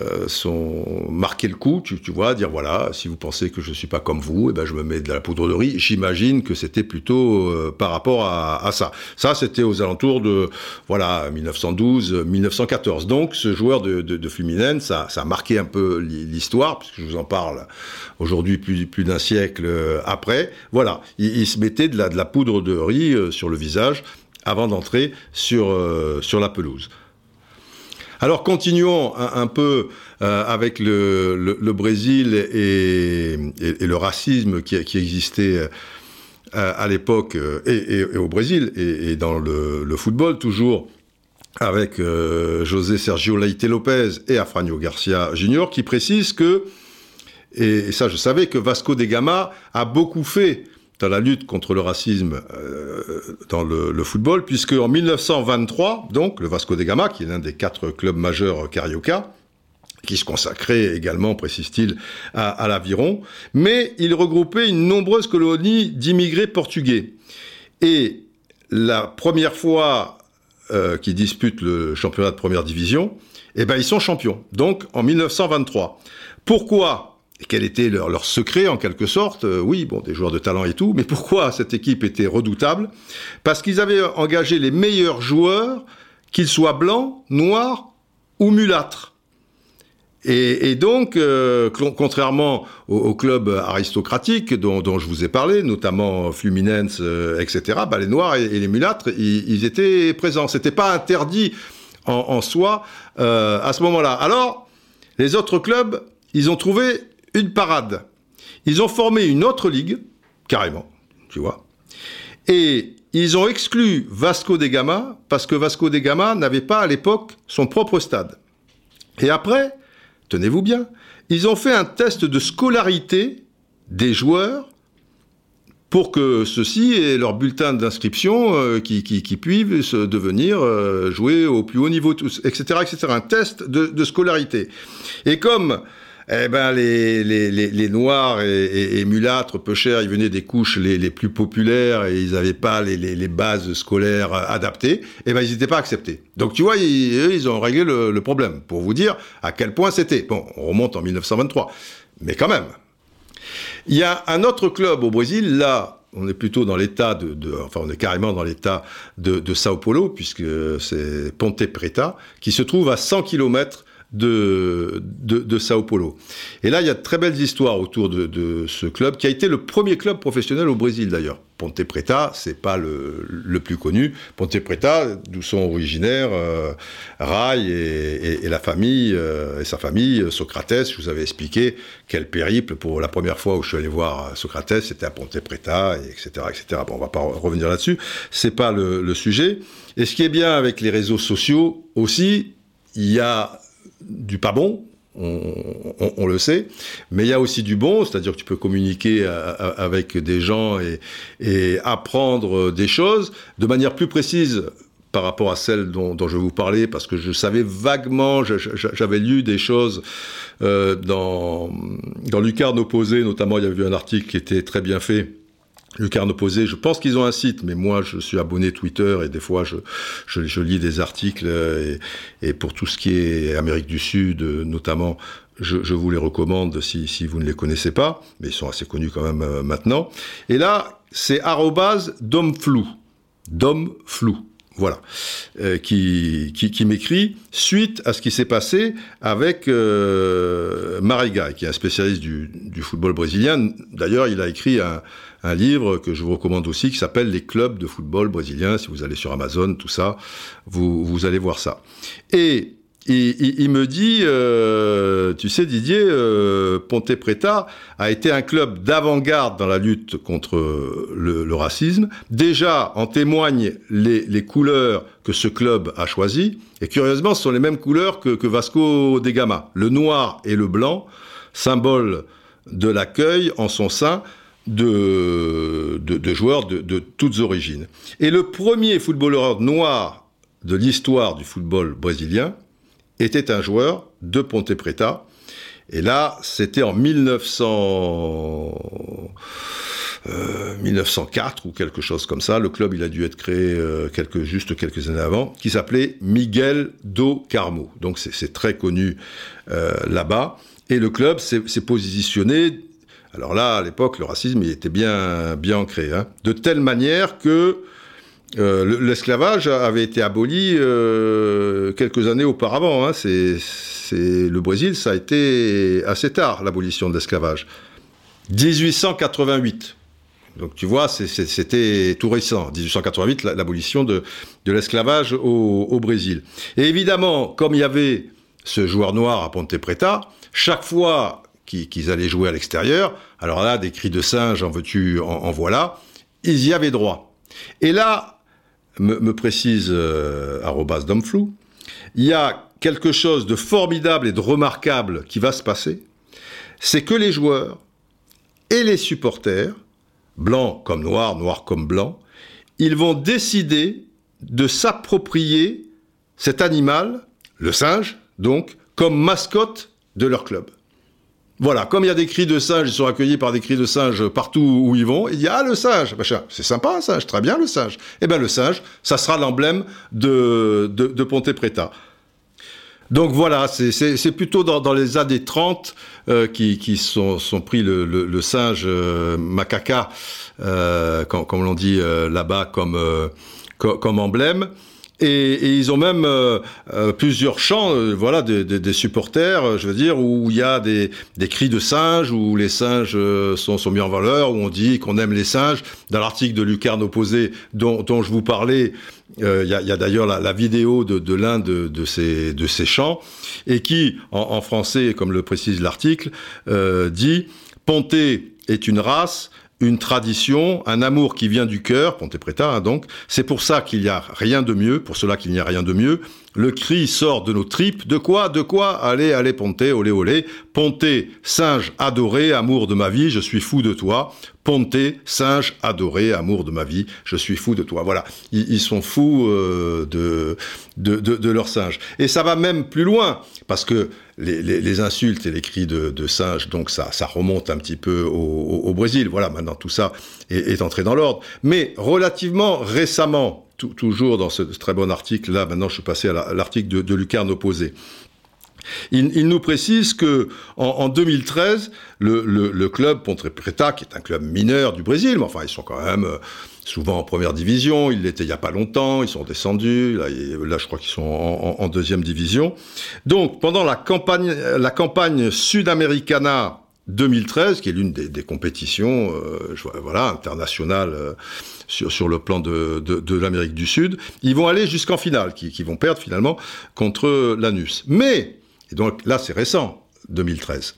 euh, sont marquer le coup, tu, vois, dire voilà, si vous pensez que je ne suis pas comme vous, eh ben je me mets de la poudre de riz. J'imagine que c'était plutôt euh, par rapport à, ça. Ça, c'était aux alentours de voilà 1912, 1914. Donc, ce joueur de, de, Fluminense, ça, a marqué un peu l'histoire, puisque je vous en parle aujourd'hui plus, d'un siècle euh, après. Voilà, il, se mettait de la, de la poudre de riz sur le visage avant d'entrer sur, sur la pelouse. Alors continuons un, peu euh, avec le, Brésil et, le racisme qui, existait euh, à l'époque euh, et, au Brésil et, dans le, football toujours avec José Sergio Leite Lopez et Afranio Garcia Junior qui précisent que, et ça je savais, que Vasco de Gama a beaucoup fait dans la lutte contre le racisme euh, dans le, football, puisque en 1923, donc le Vasco de Gama, qui est l'un des quatre clubs majeurs carioca, qui se consacrait également, précise-t-il, à, l'aviron, mais il regroupait une nombreuse colonie d'immigrés portugais. Et la première fois euh, qu'ils disputent le championnat de première division, eh ben ils sont champions. Donc en 1923. Pourquoi quel était leur, secret en quelque sorte euh, Oui, bon, des joueurs de talent et tout, mais pourquoi cette équipe était redoutable? Parce qu'ils avaient engagé les meilleurs joueurs, qu'ils soient blancs, noirs ou mulâtres. Et, donc, euh, contrairement aux, clubs aristocratiques dont, je vous ai parlé, notamment Fluminense, euh, etc., bah, les Noirs et, les mulâtres, ils, étaient présents. C'était pas interdit en, soi à ce moment-là. Alors, les autres clubs, ils ont trouvé une parade. Ils ont formé une autre ligue, carrément, tu vois. Et ils ont exclu Vasco de Gama parce que Vasco de Gama n'avait pas à l'époque son propre stade. Et après, tenez-vous bien, ils ont fait un test de scolarité des joueurs pour que ceux-ci aient leur bulletin d'inscription euh, qui, puissent devenir euh, jouer au plus haut niveau, etc., etc. Un test de scolarité. Et comme eh ben les, noirs et, mulâtres peu chers, ils venaient des couches les, plus populaires et ils n'avaient pas les, bases scolaires adaptées, eh ben ils n'étaient pas acceptés. Donc tu vois, ils, ils ont réglé le, problème pour vous dire à quel point c'était. Bon, on remonte en 1923, mais quand même. Il y a un autre club au Brésil, là, on est plutôt dans l'état de, enfin on est carrément dans l'état de, de Sao Paulo puisque c'est Ponte Preta qui se trouve à 100 km de, Sao Paulo. Et là, il y a de très belles histoires autour de, ce club, qui a été le premier club professionnel au Brésil d'ailleurs. Ponte Preta, c'est pas le, le, plus connu. Ponte Preta, d'où sont originaires euh, Rai et, la famille, euh, et sa famille, Socrates, je vous avais expliqué quel périple pour la première fois où je suis allé voir Socrates, c'était à Ponte Preta, etc., etc. Bon, on va pas revenir là-dessus. C'est pas le sujet. Et ce qui est bien avec les réseaux sociaux aussi, il y a du pas bon, on, le sait, mais il y a aussi du bon, c'est-à-dire que tu peux communiquer avec des gens et, apprendre des choses de manière plus précise par rapport à celle dont, je vais vous parler, parce que je savais vaguement, j'avais lu des choses euh, dans, dans Lucarne opposé, notamment il y avait eu un article qui était très bien fait Lucarne opposé, je pense qu'ils ont un site, mais moi je suis abonné Twitter et des fois je, je, lis des articles et, et, pour tout ce qui est Amérique du Sud notamment, je, vous les recommande si, si, vous ne les connaissez pas, mais ils sont assez connus quand même euh, maintenant. Et là, c'est arrobase domflou, domflou. Voilà, euh, qui, qui, qui m'écrit suite à ce qui s'est passé avec euh, Mariga, qui est un spécialiste du, du football brésilien. D'ailleurs, il a écrit un, un livre que je vous recommande aussi qui s'appelle Les clubs de football brésiliens. Si vous allez sur Amazon, tout ça, vous, vous allez voir ça. Et il, me dit, euh, tu sais Didier, euh, Ponte Preta a été un club d'avant-garde dans la lutte contre le, racisme. Déjà, en témoignent les, les, couleurs que ce club a choisies. Et curieusement, ce sont les mêmes couleurs que, que Vasco de Gama. Le noir et le blanc, symbole de l'accueil en son sein de, joueurs de, toutes origines. Et le premier footballeur noir de l'histoire du football brésilien était un joueur de Ponte Preta. Et là, c'était en 1900... 1904 ou quelque chose comme ça. Le club, il a dû être créé quelques, juste quelques années avant, qui s'appelait Miguel do Carmo. Donc c'est très connu là-bas. Et le club s'est positionné alors là, à l'époque, le racisme, il était bien, bien ancré. Hein. De telle manière que euh, l'esclavage avait été aboli euh, quelques années auparavant. Hein. C'est, le Brésil, ça a été assez tard, l'abolition de l'esclavage. 1888. Donc tu vois, c'était tout récent, 1888, l'abolition de, l'esclavage au, Brésil. Et évidemment, comme il y avait ce joueur noir à Ponte Preta, chaque fois qu'ils allaient jouer à l'extérieur. Alors là, des cris de singe, en veux-tu, en, voilà. Ils y avaient droit. Et là, me, précise euh, Domflou, il y a quelque chose de formidable et de remarquable qui va se passer. C'est que les joueurs et les supporters, blancs comme noirs, noirs comme blancs, ils vont décider de s'approprier cet animal, le singe, donc, comme mascotte de leur club. Voilà, comme il y a des cris de singe, ils sont accueillis par des cris de singe partout où ils vont, il y a le singe, c'est sympa un singe, très bien le singe. Eh bien le singe, ça sera l'emblème de, de, Ponte Preta. Donc voilà, c'est plutôt dans, les années 30 euh, qui, qui sont, pris le, le, singe euh, macaca, euh, comme, l'on dit euh, là-bas, comme, comme emblème. Et, ils ont même euh, euh, plusieurs chants, euh, voilà, des, supporters, je veux dire, où il y a des, cris de singes, où les singes sont, sont mis en valeur, où on dit qu'on aime les singes. Dans l'article de Lucarne opposé dont, je vous parlais, il y a, d'ailleurs la, vidéo de, l'un de, ces, de ces chants, et qui, en, en français, comme le précise l'article, dit « Ponté est une race, une tradition, un amour qui vient du cœur, Ponte Preta hein, donc. C'est pour ça qu'il n'y a rien de mieux, pour cela qu'il n'y a rien de mieux. Le cri sort de nos tripes. De quoi De quoi? Allez, allez, Ponte, olé, olé. Ponte, singe adoré, amour de ma vie, je suis fou de toi. Ponte, singe adoré, amour de ma vie, je suis fou de toi. Voilà, ils, sont fous euh, de, de, de, leur singe. Et ça va même plus loin, parce que les, insultes et les cris de, de singe, donc ça, ça remonte un petit peu au, Brésil. Voilà, maintenant tout ça est, est entré dans l'ordre. Mais relativement récemment, toujours dans ce, très bon article, là maintenant je suis passé à l'article de, Lucarne opposé, il, nous précise que en, 2013, le, club Ponte Preta, qui est un club mineur du Brésil, mais enfin ils sont quand même euh, souvent en première division, ils l'étaient il n'y a pas longtemps, ils sont descendus, là, je crois qu'ils sont en, deuxième division. Donc pendant la campagne, Sudamericana 2013, qui est l'une des, compétitions euh, voilà, internationales euh, sur, le plan de, l'Amérique du Sud, ils vont aller jusqu'en finale, qui, qui, vont perdre finalement contre l'Anus. Mais et donc là, c'est récent, 2013.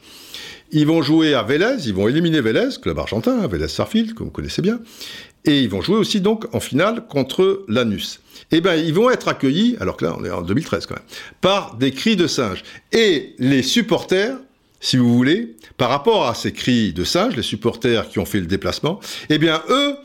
Ils vont jouer à Vélez, ils vont éliminer Vélez, club argentin, Vélez Sarfield, que vous connaissez bien. Et ils vont jouer aussi donc en finale contre l'Anus. Eh bien, ils vont être accueillis, alors que là, on est en 2013 quand même, par des cris de singes. Et les supporters, si vous voulez, par rapport à ces cris de singes, les supporters qui ont fait le déplacement, eh bien, eux,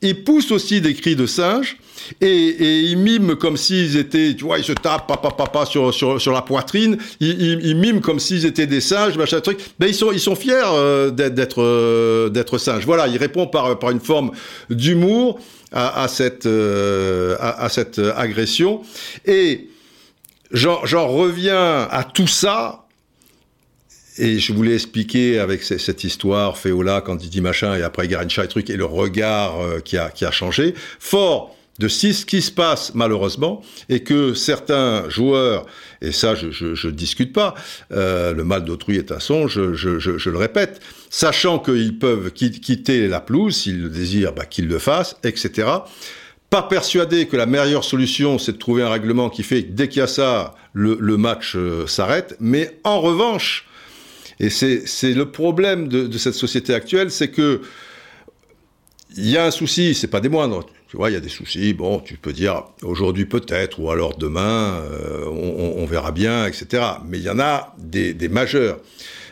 ils poussent aussi des cris de singes et, ils miment comme s'ils étaient, tu vois, ils se tapent papa papa sur, sur, la poitrine, ils, miment comme s'ils étaient des singes, machin truc. Ben ils sont ils sont fiers euh, d'être euh, d'être singes. Voilà, ils répondent par par une forme d'humour à, cette euh, à, cette agression et j'en reviens à tout ça et je voulais expliquer avec cette histoire, Féola, quand il dit machin, et après Garincha et truc, et le regard euh, qui, a, qui a changé, fort de ce qui se passe malheureusement, et que certains joueurs, et ça je ne discute pas, euh, le mal d'autrui est un songe, je, je, le répète, sachant qu'ils peuvent quitter la pelouse, s'ils le désirent, bah, qu'ils le fassent, etc. Pas persuadé que la meilleure solution, c'est de trouver un règlement qui fait que dès qu'il y a ça, le, le match euh, s'arrête, mais en revanche, et c'est le problème de, cette société actuelle, c'est que il y a un souci, c'est pas des moindres. Tu vois, il y a des soucis. Bon, tu peux dire aujourd'hui peut-être, ou alors demain, euh, on, verra bien, etc. Mais il y en a des, majeurs.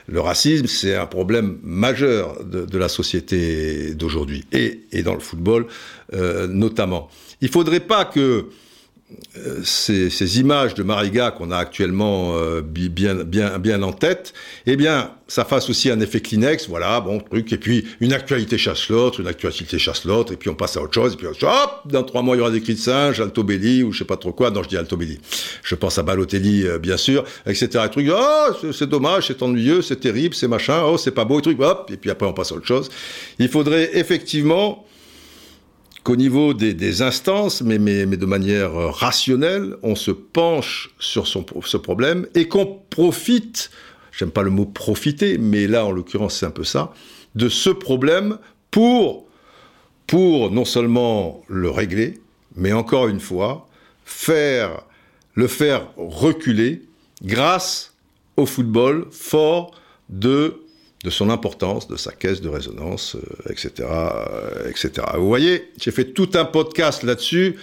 Le racisme, c'est un problème majeur de, la société d'aujourd'hui, et, dans le football euh, notamment. Il faudrait pas que ces, images de Mariga qu'on a actuellement euh, bien, bien, bien en tête, eh bien, ça fasse aussi un effet Kleenex, voilà, bon truc, et puis une actualité chasse l'autre, une actualité chasse l'autre, et puis on passe à autre chose, et puis hop, dans trois mois il y aura des cris de singe, Altobelli, ou je sais pas trop quoi, non je dis Altobelli, je pense à Balotelli euh, bien sûr, etc. Et truc, oh c'est dommage, c'est ennuyeux, c'est terrible, c'est machin, oh c'est pas beau, et truc, hop, et puis après on passe à autre chose. Il faudrait effectivement qu'au niveau des, instances, mais, de manière euh, rationnelle, on se penche sur ce problème et qu'on profite, j'aime pas le mot profiter, mais là en l'occurrence c'est un peu ça, de ce problème pour, pour non seulement le régler, mais encore une fois, faire, le faire reculer grâce au football fort de de son importance, de sa caisse de résonance, etc., euh, etc. Euh, Vous voyez, j'ai fait tout un podcast là-dessus.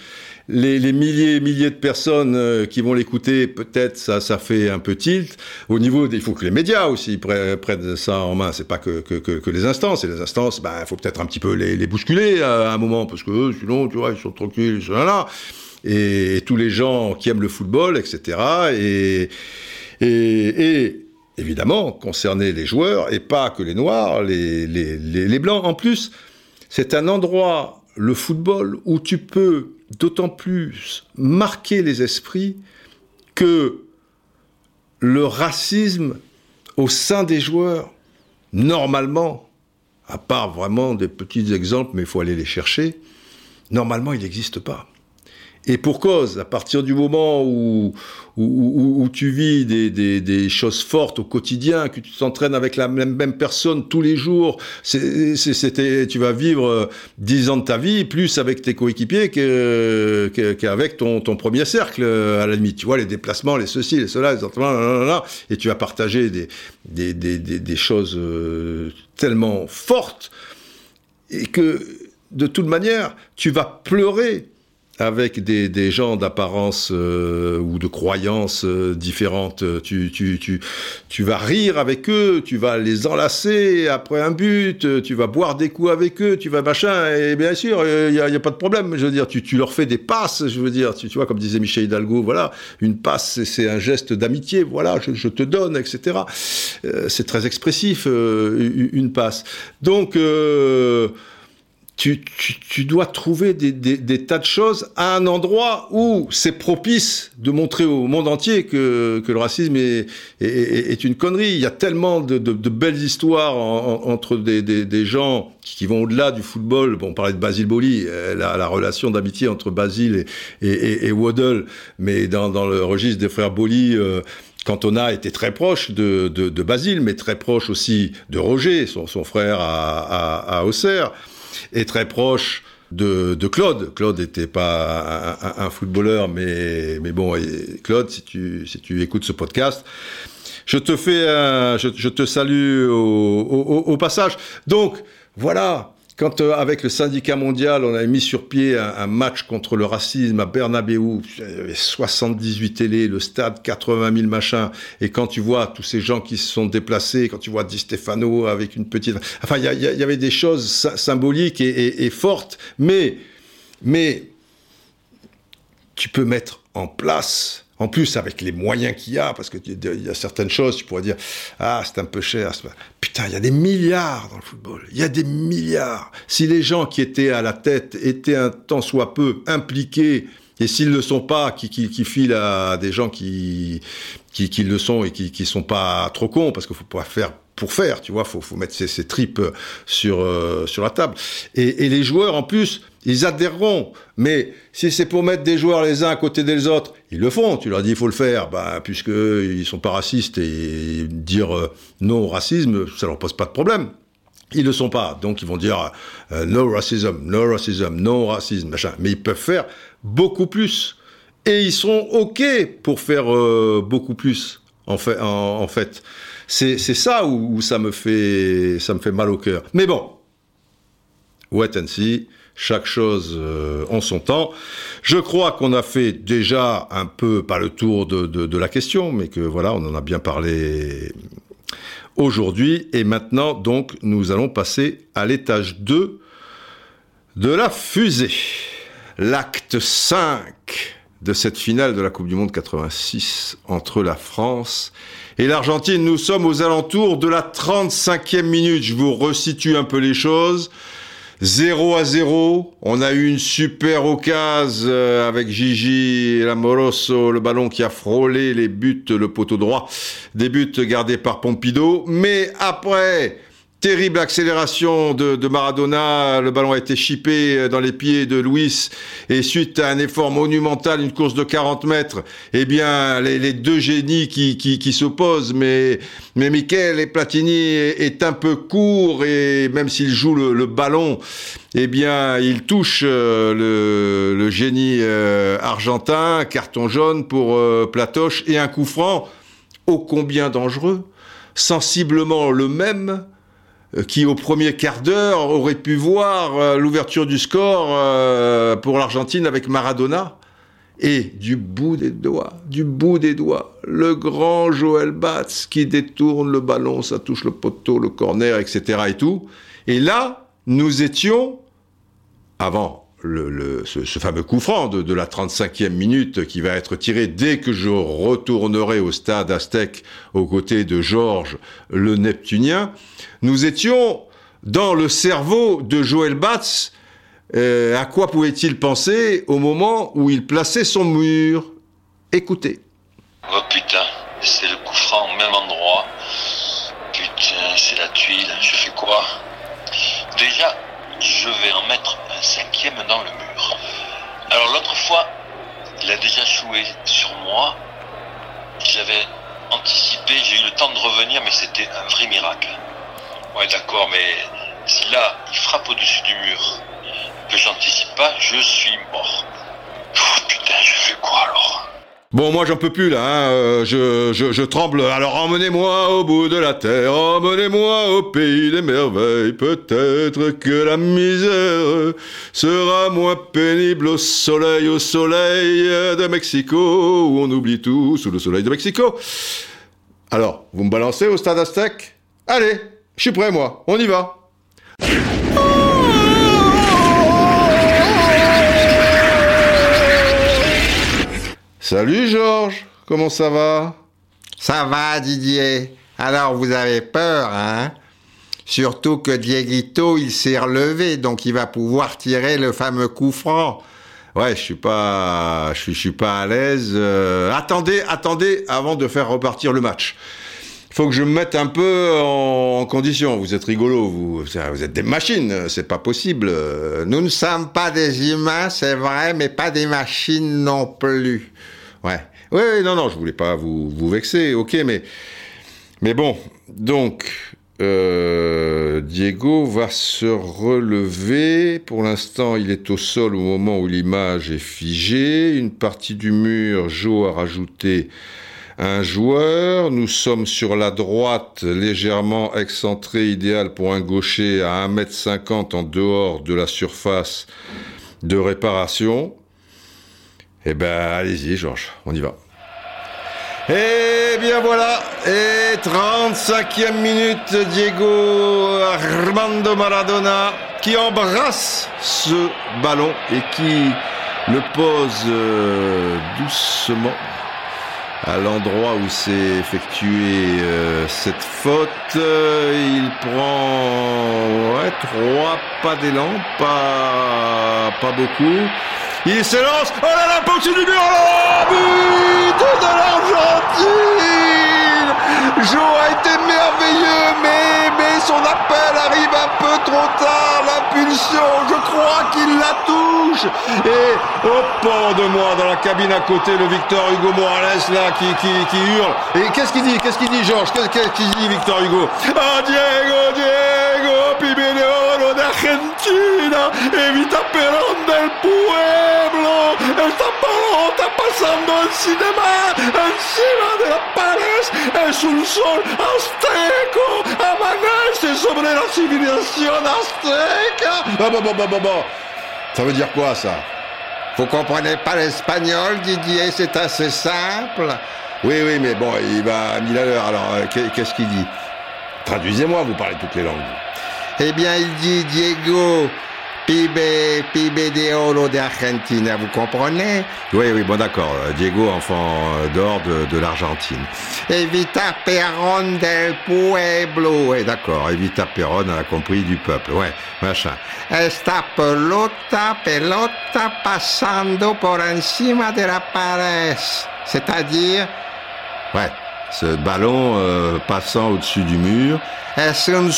Les, milliers et milliers de personnes euh, qui vont l'écouter, peut-être ça, ça fait un peu tilt. Au niveau, il faut que les médias aussi prennent ça en main. C'est pas que, les instances. Et les instances, ben, il faut peut-être un petit peu les, bousculer à un moment, parce que sinon, tu vois, ils sont tranquilles, ils sont là. Et, et tous les gens qui aiment le football, etc. Et, et, et évidemment, concerner les joueurs et pas que les noirs, les, les, les, blancs. En plus, c'est un endroit, le football, où tu peux d'autant plus marquer les esprits que le racisme au sein des joueurs, normalement, à part vraiment des petits exemples, mais il faut aller les chercher, normalement, il n'existe pas. Et pour cause, à partir du moment où, où, où, tu vis des, des, des, choses fortes au quotidien, que tu t'entraînes avec la même, même, personne tous les jours, c'était, tu vas vivre dix ans de ta vie plus avec tes coéquipiers qu'avec ton, ton premier cercle, à la limite. Tu vois, les déplacements, les ceci, les cela, les entraînements, et tu vas partager des, des, des, des choses euh, tellement fortes et que, de toute manière, tu vas pleurer avec des, des gens d'apparence euh, ou de croyances euh, différentes. Tu, tu, tu, tu vas rire avec eux, tu vas les enlacer après un but, tu vas boire des coups avec eux, tu vas machin, et bien sûr, il n'y a, pas de problème. Je veux dire, tu, tu leur fais des passes, je veux dire, tu, tu vois, comme disait Michel Hidalgo, voilà, une passe, c'est un geste d'amitié, voilà, je, te donne, etc. Euh, c'est très expressif, une passe. Donc, tu, tu, tu, dois trouver des, des, des, tas de choses à un endroit où c'est propice de montrer au monde entier que, que le racisme est, est, est, une connerie. Il y a tellement de, de, de belles histoires entre des, des, gens qui, vont au-delà du football. Bon, on parlait de Basile Boli, euh, la, la relation d'amitié entre Basile et, et, et, Waddle, mais dans, dans le registre des frères Boli, euh, Cantona était très proche de, de, de, Basile, mais très proche aussi de Roger, son, son frère à, à, à Auxerre est très proche de, de Claude. Claude n'était pas un, footballeur, mais, mais bon, Claude, si tu, si tu écoutes ce podcast, je te fais, je, te salue au, au passage. Donc, voilà, quand, euh, avec le syndicat mondial, on avait mis sur pied un, match contre le racisme à Bernabeu, il y avait 78 télés, le stade 80 000 machins, et quand tu vois tous ces gens qui se sont déplacés, quand tu vois Di Stefano avec une petite... Enfin, il y, avait des choses symboliques et, et, et fortes, mais, mais tu peux mettre en place en plus, avec les moyens qu'il y a, parce qu'il y a certaines choses, tu pourrais dire, ah, c'est un peu cher. Putain, il y a des milliards dans le football. Il y a des milliards. Si les gens qui étaient à la tête étaient un tant soit peu impliqués, et s'ils ne le sont pas, qui, filent à des gens qui, qui, le sont et qui, qui sont pas trop cons, parce qu'il faut pas faire pour faire, tu vois, faut, faut mettre ses, tripes sur, euh, sur la table. Et les joueurs, en plus, ils adhéreront. Mais si c'est pour mettre des joueurs les uns à côté des autres, ils le font. Tu leur dis il faut le faire, bah, puisque ils sont pas racistes et dire euh, non au racisme, ça leur pose pas de problème. Ils ne sont pas, donc ils vont dire euh, no racism, no racism, no racisme, machin. Mais ils peuvent faire beaucoup plus et ils seront ok pour faire euh, beaucoup plus. En fait, c'est ça où, où, ça me fait ça me fait mal au cœur. Mais bon, wait and see chaque chose euh, en son temps. Je crois qu'on a fait déjà un peu, pas le tour de, de, de, la question, mais que voilà, on en a bien parlé aujourd'hui. Et maintenant, donc, nous allons passer à l'étage 2 de la fusée. L'acte 5 de cette finale de la Coupe du Monde 86 entre la France et l'Argentine. Nous sommes aux alentours de la 35e minute. Je vous resitue un peu les choses. 0 à 0. On a eu une super occasion euh, avec Gigi Lamoroso, le ballon qui a frôlé les buts, le poteau droit, des buts gardés par Pompidou. Mais après, Terrible accélération de, Maradona, le ballon a été chippé dans les pieds de Luis. Et suite à un effort monumental, une course de 40 mètres, eh bien les, deux génies qui, qui, s'opposent, mais mais Michael et Platini est, un peu court. Et même s'il joue le, ballon, eh bien il touche euh, le, génie euh, argentin, carton jaune pour euh, Platoche. Et un coup franc ô combien dangereux, sensiblement le même euh, qui au premier quart d'heure aurait pu voir euh, l'ouverture du score euh, pour l'Argentine avec Maradona. Et du bout des doigts, du bout des doigts, le grand Joël Batz qui détourne le ballon, ça touche le poteau, le corner, etc. et tout. Et là, nous étions, avant ce, fameux coup franc de, la 35e minute qui va être tiré dès que je retournerai au stade Aztec aux côtés de Georges le Neptunien, nous étions dans le cerveau de Joël Batz. Euh, à quoi pouvait-il penser au moment où il plaçait son mur? Écoutez. Oh putain, c'est le coup franc au même endroit. Putain, c'est la tuile, je fais quoi? Déjà, je vais en mettre cinquième dans le mur. Alors l'autre fois, il a déjà joué sur moi. J'avais anticipé, j'ai eu le temps de revenir, mais c'était un vrai miracle. Ouais, d'accord, mais si là, il frappe au-dessus du mur, que j'anticipe pas, je suis mort. putain, je fais quoi alors? Bon, moi j'en peux plus là, hein. Euh, je, je, je, tremble. Alors emmenez-moi au bout de la terre, emmenez-moi au pays des merveilles. Peut-être que la misère sera moins pénible au soleil, au soleil de Mexico, où on oublie tout sous le soleil de Mexico. Alors, vous me balancez au stade Aztec Allez, je suis prêt moi, on y va. Salut Georges, comment ça va? Ça va Didier. Alors vous avez peur, hein? Surtout que Dieguito, il s'est relevé, donc il va pouvoir tirer le fameux coup franc. Ouais, je suis pas, je suis, je suis pas à l'aise. Euh, attendez, attendez, avant de faire repartir le match. Il faut que je me mette un peu en, condition. Vous êtes rigolo, vous, vous êtes des machines, c'est pas possible. Nous ne sommes pas des humains, c'est vrai, mais pas des machines non plus. Ouais. Ouais, non, non, je voulais pas vous, vous vexer, ok, mais, mais bon, donc, euh, Diego va se relever. Pour l'instant, il est au sol au moment où l'image est figée. Une partie du mur, Joe a rajouté un joueur. Nous sommes sur la droite, légèrement excentré, idéal pour un gaucher à 1m50 en dehors de la surface de réparation. Eh ben, allez-y, Georges, on y va. Eh bien voilà, et 35e minute, Diego Armando Maradona qui embrasse ce ballon et qui le pose euh, doucement à l'endroit où s'est effectuée euh, cette faute. il prend ouais, trois pas d'élan, pas, pas beaucoup. Il s'élance. Oh là là, du mur. Oh, but de l'Argentine. Joe a été merveilleux, mais, son appel arrive un peu trop tard. L'impulsion, je crois qu'il la touche. Et au port de moi, dans la cabine à côté, le Victor Hugo Morales là qui, hurle. Et qu'est-ce qu'il dit? Qu'est-ce qu'il dit, Georges? Qu'est-ce qu'il dit, Victor Hugo? Ah, Diego, Diego, Pibeneoro Ça veut dire quoi, ça? Vous comprenez pas l'espagnol, Didier C'est assez simple. Oui, oui, mais bon, il va à mille à l'heure. Alors, euh, qu'est-ce qu'il dit? Traduisez-moi, vous parlez toutes les langues. Eh bien, il dit, Diego, Pibe, pibe de oro de Argentina, vous comprenez? Oui, oui, bon d'accord. Diego, enfant d'or de, de l'Argentine. Evita Perón del pueblo. Oui, d'accord. Evita Perón, elle a compris du peuple. Ouais, machin. Esta pelota, pelota pasando por encima de la pared. C'est-à-dire, Ouais, ce ballon euh, passant au-dessus du mur, es un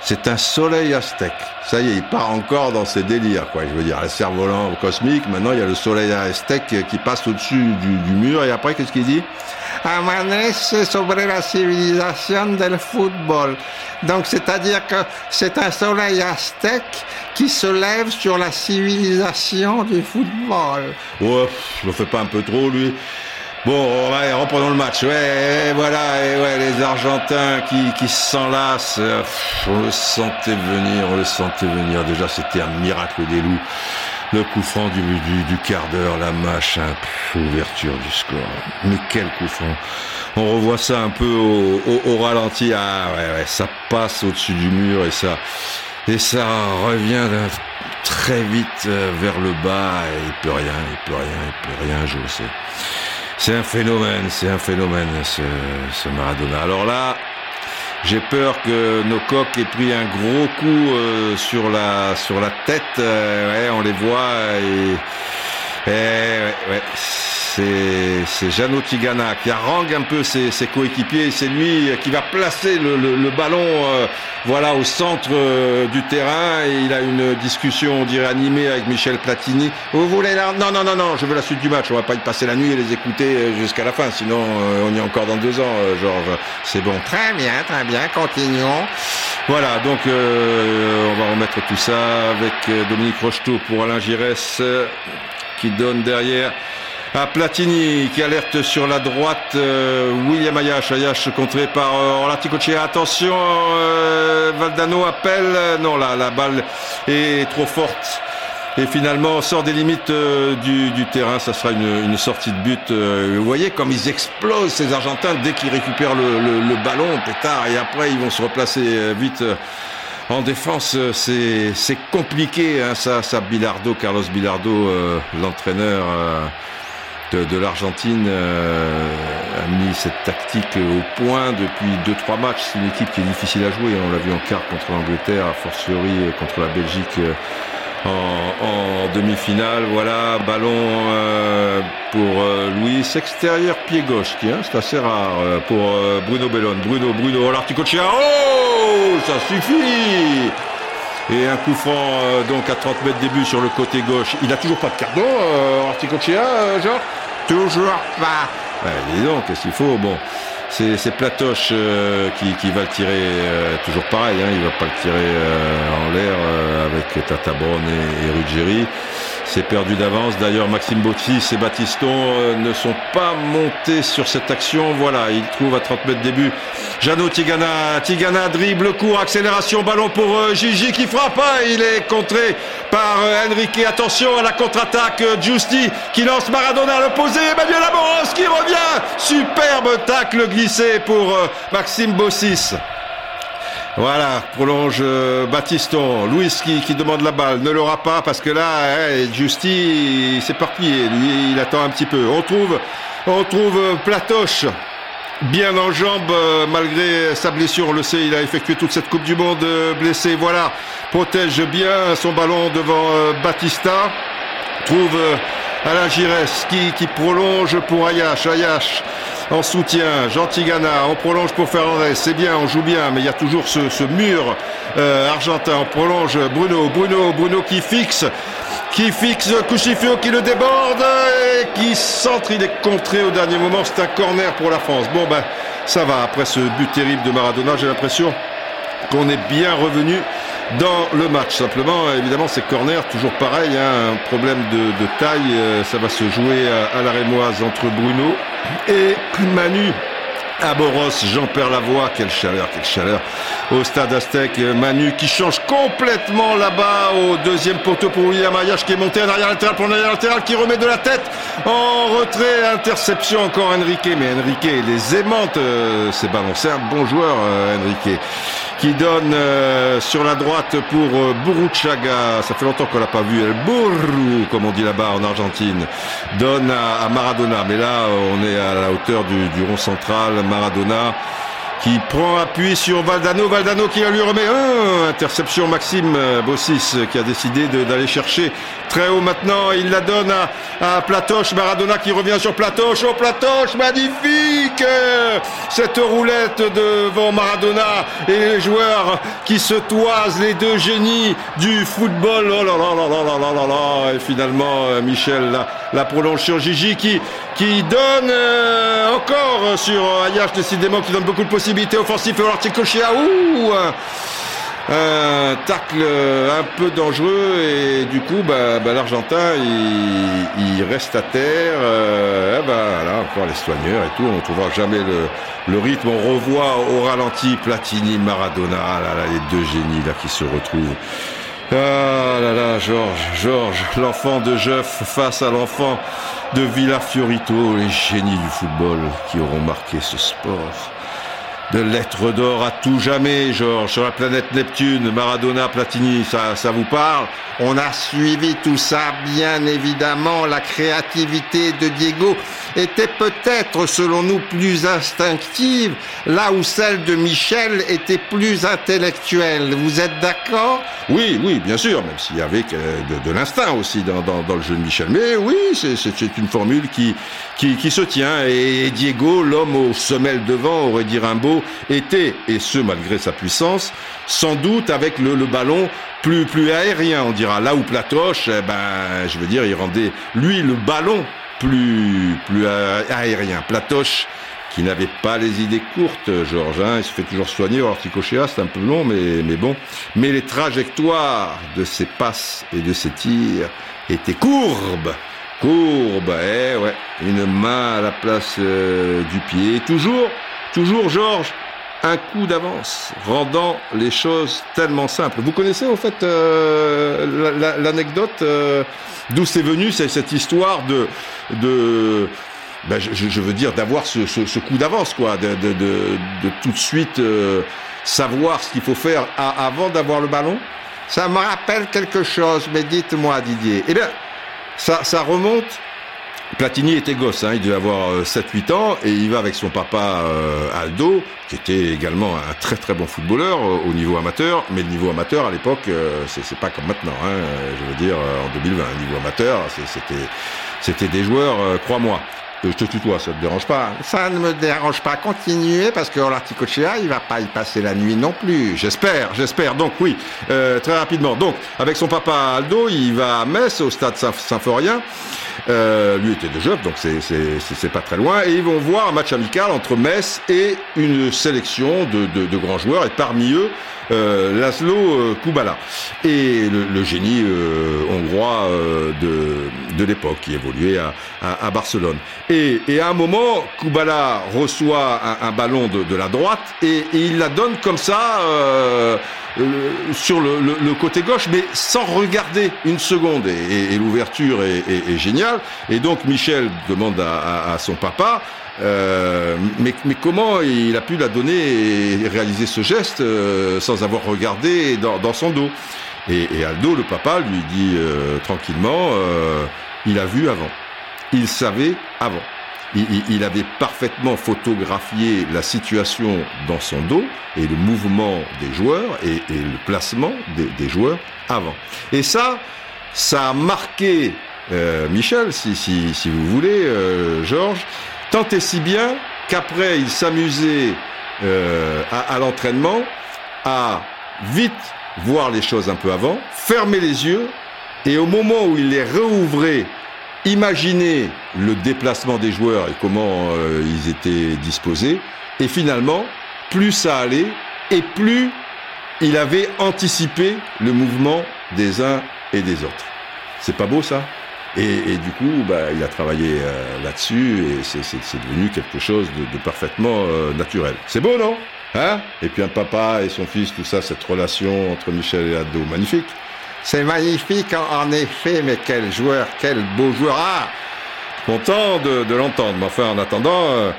c'est un soleil aztèque. Ça y est, il part encore dans ses délires, quoi. Je veux dire, le cerf-volant cosmique, maintenant il y a le soleil aztèque qui passe au-dessus du, mur, et après, qu'est-ce qu'il dit? Amanece sobre la civilisation del football. Donc, c'est-à-dire que c'est un soleil aztèque qui se lève sur la civilisation du football. Ouais, je le fais pas un peu trop, lui. Bon, reprenons le match. Ouais, voilà, et ouais, les Argentins qui, qui s'enlacent. On le sentait venir, on le sentait venir. Déjà, c'était un miracle des loups. Le coup franc du, du, du quart d'heure, la machin, pff, ouverture du score. Mais quel coup franc. On revoit ça un peu au, au, au ralenti. Ah ouais, ouais, ça passe au-dessus du mur et ça, et ça revient très vite euh, vers le bas. Et il peut rien, il peut rien, il peut rien, je le sais. C'est un phénomène, c'est un phénomène, ce, ce Maradona. Alors là, j'ai peur que nos coqs aient pris un gros coup euh, sur la sur la tête. Euh, ouais, on les voit et, et ouais, ouais, c'est Jeannot Tigana qui harangue un peu ses, ses coéquipiers. C'est lui qui va placer le, le, le ballon euh, voilà au centre euh, du terrain et il a une discussion on dirait animée avec Michel Platini. Vous voulez la Non non non non, je veux la suite du match. On va pas y passer la nuit et les écouter euh, jusqu'à la fin. Sinon euh, on y est encore dans deux ans, euh, Georges. C'est bon. Très bien, très bien, continuons. Voilà, donc euh, on va remettre tout ça avec euh, Dominique Rocheteau pour Alain Giresse euh, qui donne derrière à Platini qui alerte sur la droite euh, William Ayash. Ayash contré par euh, Orlati-Cochea. Attention, euh, Valdano appelle. Non, la, la balle est trop forte. Et finalement, on sort des limites euh, du, du terrain. Ça sera une, une sortie de but. Euh, vous voyez comme ils explosent ces Argentins dès qu'ils récupèrent le, le- le ballon, pétard. Et après, ils vont se replacer euh, vite. En défense, euh, c'est compliqué. Hein, ça, ça, Bilardo, Carlos Bilardo, euh, l'entraîneur euh, de, l'Argentine, a mis cette tactique au point depuis deux trois matchs. C'est une équipe qui est difficile à jouer. On l'a vu en quart contre l'Angleterre, a fortiori contre la Belgique. En, demi-finale. Voilà, ballon euh, pour euh, Louis, extérieur pied gauche, qui hein, c'est assez rare euh, pour euh, Bruno Bellone. Bruno, Bruno, l'articochia. Oh, ça suffit. Et un coup franc donc à 30 mètres début sur le côté gauche. Il a toujours pas de carton, Articochea, euh, genre Toujours pas. Ouais, dis donc, qu'est-ce qu'il faut Bon, c'est Platoche euh, qui, va le tirer, euh, toujours pareil, hein, il va pas le tirer euh, en l'air euh, avec Tata Brown et, et Ruggieri. C'est perdu d'avance. D'ailleurs, Maxime Bottis et Battiston euh, ne sont pas montés sur cette action. Voilà, il trouve à 30 mètres début. Jeannot Tigana, Tigana dribble court, accélération, ballon pour euh, Gigi qui frappe. Ah, il est contré par euh, Enrique. Attention à la contre-attaque. euh, Giusti qui lance Maradona à l'opposé. Emmanuel Amoros qui revient. Superbe tacle glissé pour Maxime Bossis. Voilà, prolonge euh, Battiston. Louis qui, demande la balle, ne l'aura pas parce que là, hein, Justi s'est éparpillé. Lui, il attend un petit peu. On trouve, on trouve euh, Platoche. Bien en jambes, euh, malgré sa blessure, on le sait, il a effectué toute cette Coupe du Monde blessé. Voilà, protège bien son ballon devant Batista. Trouve Alain Giresse qui, qui prolonge pour Ayash. Ayash en soutien. Jean Tigana, on prolonge pour Fernandez. C'est bien, on joue bien, mais il y a toujours ce, mur euh, argentin. On prolonge Bruno, Bruno, Bruno qui fixe, qui fixe Cuchifio qui le déborde et qui centre. Il est contré au dernier moment. C'est un corner pour la France. Bon ben, ça va. Après ce but terrible de Maradona, j'ai l'impression qu'on est bien revenu dans le match. Simplement, évidemment, ces corners, toujours pareil, hein, un problème de, de taille. euh, ça va se jouer à, à la rémoise entre Bruno et Manu. À Jean-Pierre Lavoie, quelle chaleur, quelle chaleur. au stade Aztec. Manu qui change complètement là-bas au deuxième poteau pour William Ayash qui est monté en arrière latéral pour l'arrière latéral qui remet de la tête en retrait. Interception encore Enrique. Mais Enrique les aimante euh, ces ballons. C'est un bon joueur euh, Enrique qui donne euh, sur la droite pour euh, Buruchaga. Ça fait longtemps qu'on l'a pas vu. El Burru, comme on dit là-bas en Argentine, donne à, Maradona. Mais là, on est à la hauteur du rond central. Maradona qui prend appui sur Valdano. Valdano qui lui remet un. Interception Maxime euh, Bossis qui a décidé d'aller chercher très haut maintenant. Il la donne à, Platoche. Maradona qui revient sur Platoche. Oh Platoche, magnifique Cette roulette devant Maradona et les joueurs qui se toisent, les deux génies du football. Oh là là là là là là là là. Et finalement, euh, Michel la, prolonge sur Gigi qui, qui donne euh, encore sur Ayash décidément qui donne beaucoup de possibilités possibilité offensive pour l'article Ouh un tacle un peu dangereux et du coup bah, bah l'Argentin il, reste à terre. Euh, bah, là encore les soigneurs et tout. On ne trouvera jamais le, rythme. On revoit au ralenti Platini Maradona. Là, là, les deux génies là qui se retrouvent. Ah là là Georges Georges l'enfant de Jeff face à l'enfant de Villa Fiorito les génies du football qui auront marqué ce sport de lettres d'or à tout jamais, Georges, sur la planète Neptune, Maradona, Platini, ça, ça vous parle? On a suivi tout ça, bien évidemment. La créativité de Diego était peut-être, selon nous, plus instinctive, là où celle de Michel était plus intellectuelle. Vous êtes d'accord? Oui, oui, bien sûr, même s'il y avait de, de l'instinct aussi dans, dans, le jeu de Michel. Mais oui, c'est une formule qui, qui, qui se tient. Et Diego, l'homme aux semelles devant, aurait dit Rimbaud, était, et ce malgré sa puissance, sans doute avec le, ballon plus, plus aérien, on dira. Là où Platoche, eh ben, je veux dire, il rendait, lui, le ballon plus, plus aérien. Platoche, qui n'avait pas les idées courtes, Georges. Hein, il se fait toujours soigner au c'est un peu long, mais, mais bon. Mais les trajectoires de ses passes et de ses tirs étaient courbes. Courbes, eh ouais. Une main à la place euh, du pied. Toujours Toujours, Georges, un coup d'avance, rendant les choses tellement simples. Vous connaissez en fait euh, l'anecdote euh, d'où c'est venu cette histoire de, de ben, je, veux dire d'avoir ce, coup d'avance, quoi, de, tout de suite euh, savoir ce qu'il faut faire avant d'avoir le ballon. Ça me rappelle quelque chose, mais dites-moi, Didier. Eh bien, ça remonte Platini était gosse, hein, il devait avoir 7-8 euh, ans, et il va avec son papa euh, Aldo, qui était également un très très bon footballeur euh, au niveau amateur, mais le niveau amateur à l'époque, euh, c'est pas comme maintenant, hein, je veux dire, en 2020, le niveau amateur, c'était des joueurs, crois-moi. Je te tutoie, ça te dérange pas hein Ça ne me dérange pas. Continuez, parce que l'Articochea, il va pas y passer la nuit non plus. J'espère, j'espère. Donc oui, très rapidement. Donc, avec son papa Aldo, il va à Metz, au stade Saint-Symphorien. Euh, lui était de Jeuve, donc c'est pas très loin. Et ils vont voir un match amical entre Metz et une sélection de, de, grands joueurs. Et parmi eux, euh, Laszlo euh, Kubala et le, génie euh, hongrois euh, de, de l'époque qui évoluait à, à, Barcelone. Et, et, à un moment, Kubala reçoit un, ballon de, de, la droite et, il la donne comme ça euh, sur le, côté gauche, mais sans regarder une seconde. Et, l'ouverture est, géniale. Et donc Michel demande à, son papa euh, mais, mais, comment il a pu la donner et réaliser ce geste euh, sans avoir regardé dans, son dos? Et, et, Aldo, le papa, lui dit euh, tranquillement, euh, il a vu avant, il savait avant. Il, il, avait parfaitement photographié la situation dans son dos et le mouvement des joueurs et, et le placement des, des, joueurs avant. Et ça, ça a marqué euh, Michel, si, si, si, vous voulez, Georges, Tant et si bien qu'après, il s'amusait euh, à, à l'entraînement à vite voir les choses un peu avant, fermer les yeux, et au moment où il les réouvrait, imaginer le déplacement des joueurs et comment euh, ils étaient disposés, et finalement, plus ça allait, et plus il avait anticipé le mouvement des uns et des autres. C'est pas beau ça? Et, du coup, bah, il a travaillé euh, là-dessus et c'est devenu quelque chose de, de parfaitement euh, naturel. C'est beau, non? Hein? Et puis un papa et son fils, tout ça, cette relation entre Michel et Ado, magnifique. C'est magnifique en, effet, mais quel joueur, quel beau joueur. Ah Content de, l'entendre, mais enfin en attendant... Euh,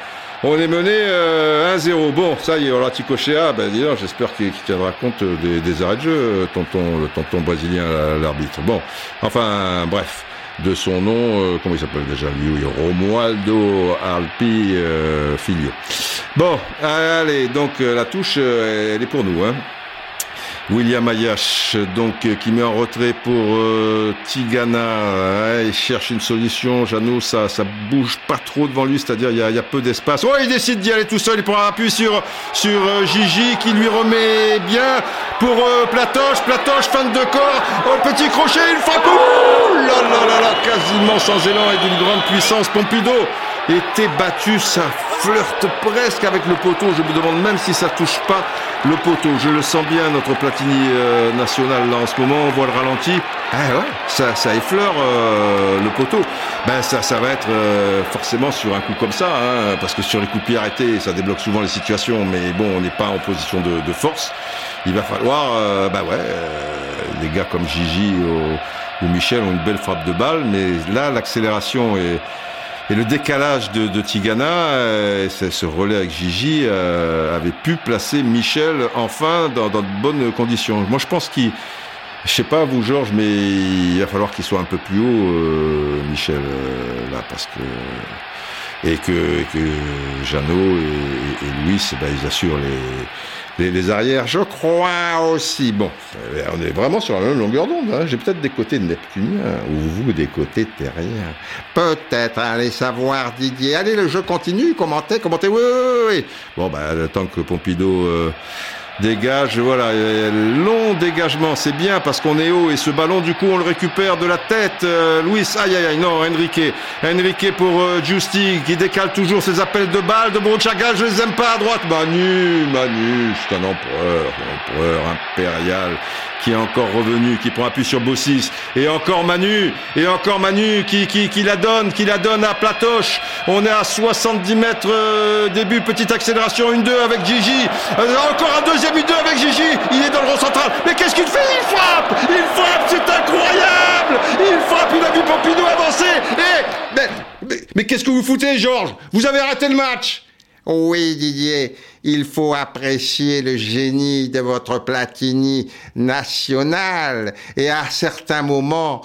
on est mené 1-0. Euh, bon, ça y est, voilà, Ticochea, ben dis j'espère qu'il tiendra compte des, arrêts de jeu, tonton, le tonton brésilien, l'arbitre. Bon, enfin, bref, de son nom, euh, comment il s'appelle déjà lui Romualdo Alpi euh, Filio. Bon, allez, donc la touche, elle est pour nous, hein. William Ayash, donc, euh, qui met en retrait pour euh, Tigana. Hein, il cherche une solution. Jeannot, ça, ça bouge pas trop devant lui, c'est-à-dire il y a, peu d'espace. Oh, il décide d'y aller tout seul. Il prend un appui sur, sur euh, Gigi, qui lui remet bien pour Platoche. Platoche, fin de corps. Oh, petit crochet, une frappe. Ouh là là là là, quasiment sans élan et d'une grande puissance. Pompidou était battu, ça flirte presque avec le poteau. Je me demande même si ça touche pas le poteau. Je le sens bien, notre Platini euh, national là en ce moment. On voit le ralenti. Ah ouais, ça, ça effleure euh, le poteau. Ben ça, ça va être euh, forcément sur un coup comme ça, hein, parce que sur les coups de pied arrêtés, ça débloque souvent les situations. Mais bon, on n'est pas en position de, de, force. Il va falloir, ben ouais, des gars comme Gigi ou, ou Michel ont une belle frappe de balle, mais là l'accélération est et le décalage de, de Tigana, euh, ce relais avec Gigi, euh, avait pu placer Michel enfin dans, dans de bonnes conditions. Moi, je pense qu'il, je sais pas vous Georges, mais il va falloir qu'il soit un peu plus haut, euh, Michel, euh, là, parce que et que, et que Jeannot et, et Louis, eh ben, ils assurent les les, arrières, je crois aussi. Bon, euh, on est vraiment sur la même longueur d'onde. Hein. J'ai peut-être des côtés neptuniens ou vous des côtés terriens. Peut-être, allez savoir Didier. Allez, le jeu continue, commentez, commentez. Oui, oui, oui. Bon, bah, que Pompidou... Euh, Dégage, voilà, long dégagement, c'est bien parce qu'on est haut et ce ballon du coup on le récupère de la tête. Euh, Louis, aïe aïe aïe, non, Enrique, Enrique pour euh, qui décale toujours ses appels de balles de Brochaga, je les aime pas à droite. Manu, Manu, c'est un empereur, un empereur impérial qui est encore revenu, qui prend appui sur Bossis, et encore Manu, et encore Manu qui, qui, qui la donne, qui la donne à Platoche. On est à 70 mètres euh, début, petite accélération, une 2 avec Gigi. Euh, encore un deuxième une 2 avec Gigi. Il est dans le rond central. Mais qu'est-ce qu'il fait? Il frappe Il frappe, c'est incroyable Il frappe, il a vu Pompidou avancer. Et, mais, mais, mais qu'est-ce que vous foutez, Georges? Vous avez raté le match oui, Didier, il faut apprécier le génie de votre Platini national. Et à certains moments,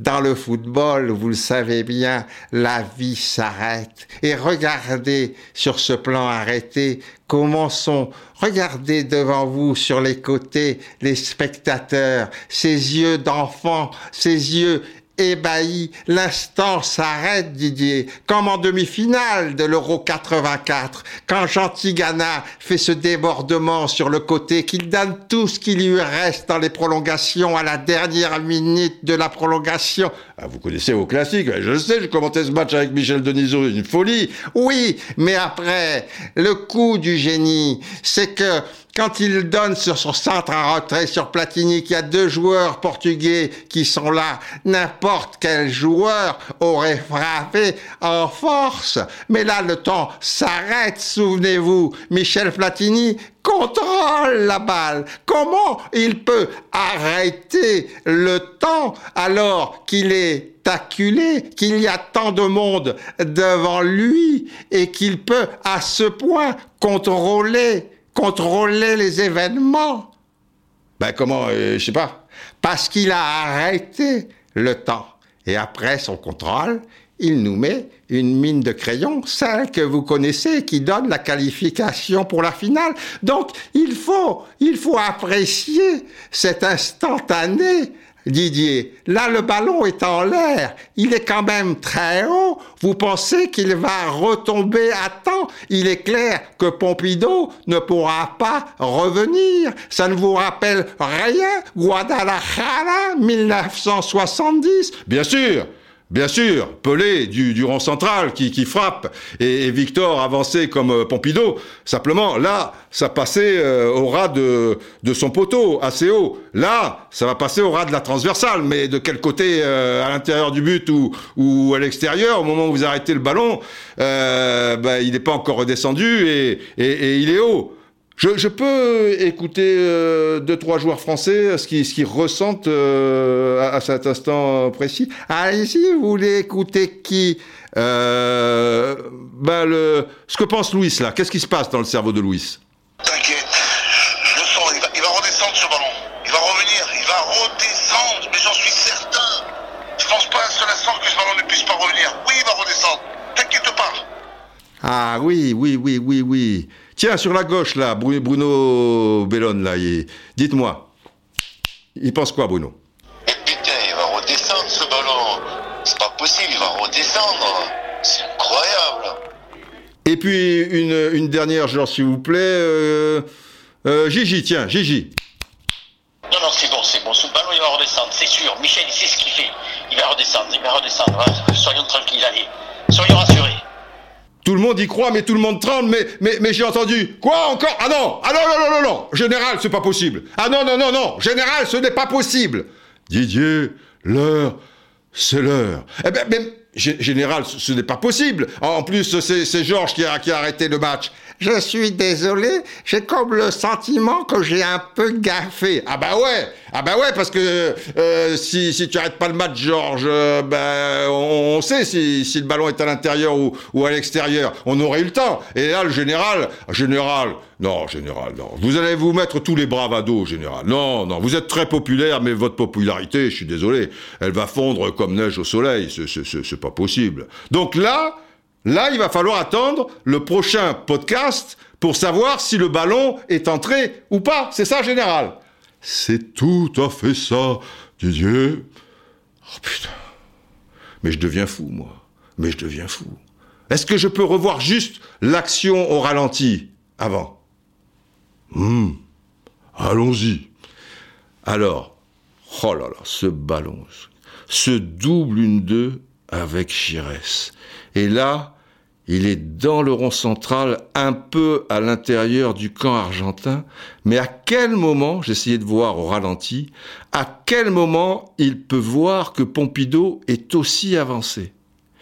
dans le football, vous le savez bien, la vie s'arrête. Et regardez sur ce plan arrêté comment sont, regardez devant vous sur les côtés les spectateurs, ces yeux d'enfant, ces yeux ébahi. L'instant s'arrête, Didier, comme en demi-finale de l'Euro 84, quand Jean Tigana fait ce débordement sur le côté, qu'il donne tout ce qui lui reste dans les prolongations à la dernière minute de la prolongation. Ah, vous connaissez vos classiques, je sais, je commentais ce match avec Michel Denisot, une folie. Oui, mais après, le coup du génie, c'est que quand il donne sur son centre en retrait sur Platini, qu'il y a deux joueurs portugais qui sont là, n'importe quel joueur aurait frappé en force. Mais là, le temps s'arrête, souvenez-vous. Michel Platini contrôle la balle. Comment il peut arrêter le temps alors qu'il est acculé, qu'il y a tant de monde devant lui et qu'il peut à ce point contrôler contrôler les événements. Ben comment, euh, je sais pas. Parce qu'il a arrêté le temps. Et après son contrôle, il nous met une mine de crayon, celle que vous connaissez, qui donne la qualification pour la finale. Donc, il faut, il faut apprécier cet instantané Didier, là le ballon est en l'air, il est quand même très haut, vous pensez qu'il va retomber à temps? Il est clair que Pompidou ne pourra pas revenir. Ça ne vous rappelle rien? Guadalajara 1970 Bien sûr Bien sûr, Pelé du, rond central qui, frappe et, Victor avancé comme euh, Pompidou. Simplement, là, ça passait euh, au ras de, son poteau, assez haut. Là, ça va passer au ras de la transversale, mais de quel côté, euh, à l'intérieur du but ou, ou à l'extérieur, au moment où vous arrêtez le ballon, bah, il n'est pas encore redescendu et, et il est haut. Je, peux écouter euh, deux, trois joueurs français, ce qu'ils ce qu'ils ressentent euh, à, cet instant précis. Allez-y, vous voulez écouter qui euh, ben le, Ce que pense Louis, là. Qu'est-ce qui se passe dans le cerveau de Louis? T'inquiète, je le sens, il va, il va redescendre ce ballon. Il va revenir, il va redescendre, mais j'en suis certain. Je pense pas un seul instant que ce ballon ne puisse pas revenir. Oui, il va redescendre. T'inquiète pas. Ah oui, oui, oui, oui, oui. Tiens, sur la gauche, là, Bruno Bellone, là, dites-moi. Il pense quoi, Bruno? Mais putain, il va redescendre ce ballon. C'est pas possible, il va redescendre. C'est incroyable. Et puis, une, une dernière, genre, s'il vous plaît. Euh, euh, Gigi, tiens, Gigi. Non, non, c'est bon, c'est bon. Ce ballon, il va redescendre, c'est sûr. Michel, il sait ce qu'il fait. Il va redescendre, il va redescendre. Soyons tranquilles, allez. Tout le monde y croit, mais tout le monde tremble, mais, mais, mais j'ai entendu. Quoi encore? Ah non Ah non, non, non, non, non Général, c'est pas possible. Ah non, non, non, non Général, ce n'est pas possible Didier, l'heure, c'est l'heure. Eh ben, mais, général, ce, n'est pas possible. En plus, c'est Georges qui a, qui a arrêté le match. Je suis désolé, j'ai comme le sentiment que j'ai un peu gaffé. Ah bah ouais, ah bah ouais, parce que euh, si, si tu arrêtes pas le match, Georges, euh, ben on, sait si, si le ballon est à l'intérieur ou, ou à l'extérieur. On aurait eu le temps. Et là, le général, général, non, général, non. Vous allez vous mettre tous les bravados, général. Non, non, vous êtes très populaire, mais votre popularité, je suis désolé, elle va fondre comme neige au soleil. C'est pas possible. Donc là, Là, il va falloir attendre le prochain podcast pour savoir si le ballon est entré ou pas. C'est ça, général C'est tout à fait ça, Didier. Oh putain. Mais je deviens fou, moi. Mais je deviens fou. Est-ce que je peux revoir juste l'action au ralenti avant? Hum. Allons-y. Alors, oh là là, ce ballon, ce double une deux avec Chirès. Et là, il est dans le rond central, un peu à l'intérieur du camp argentin, mais à quel moment, j'essayais de voir au ralenti, à quel moment il peut voir que Pompidou est aussi avancé?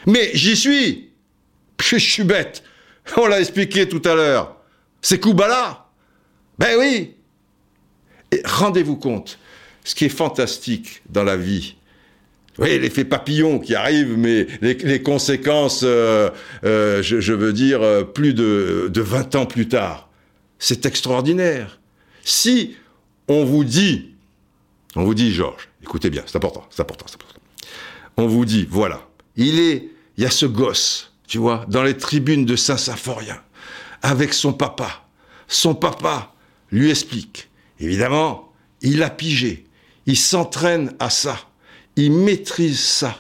Mais j'y suis! *laughs* Je suis bête! On l'a expliqué tout à l'heure. C'est Koubala Ben oui! Et rendez-vous compte, ce qui est fantastique dans la vie, oui, l'effet papillon qui arrive, mais les, conséquences, euh, euh, je, veux dire, euh, plus de, de 20 ans plus tard. C'est extraordinaire. Si on vous dit, on vous dit, Georges, écoutez bien, c'est important, c'est important, c'est important. On vous dit, voilà, il est, il y a ce gosse, tu vois, dans les tribunes de Saint-Symphorien, avec son papa. Son papa lui explique. Évidemment, il a pigé, il s'entraîne à ça il maîtrise ça.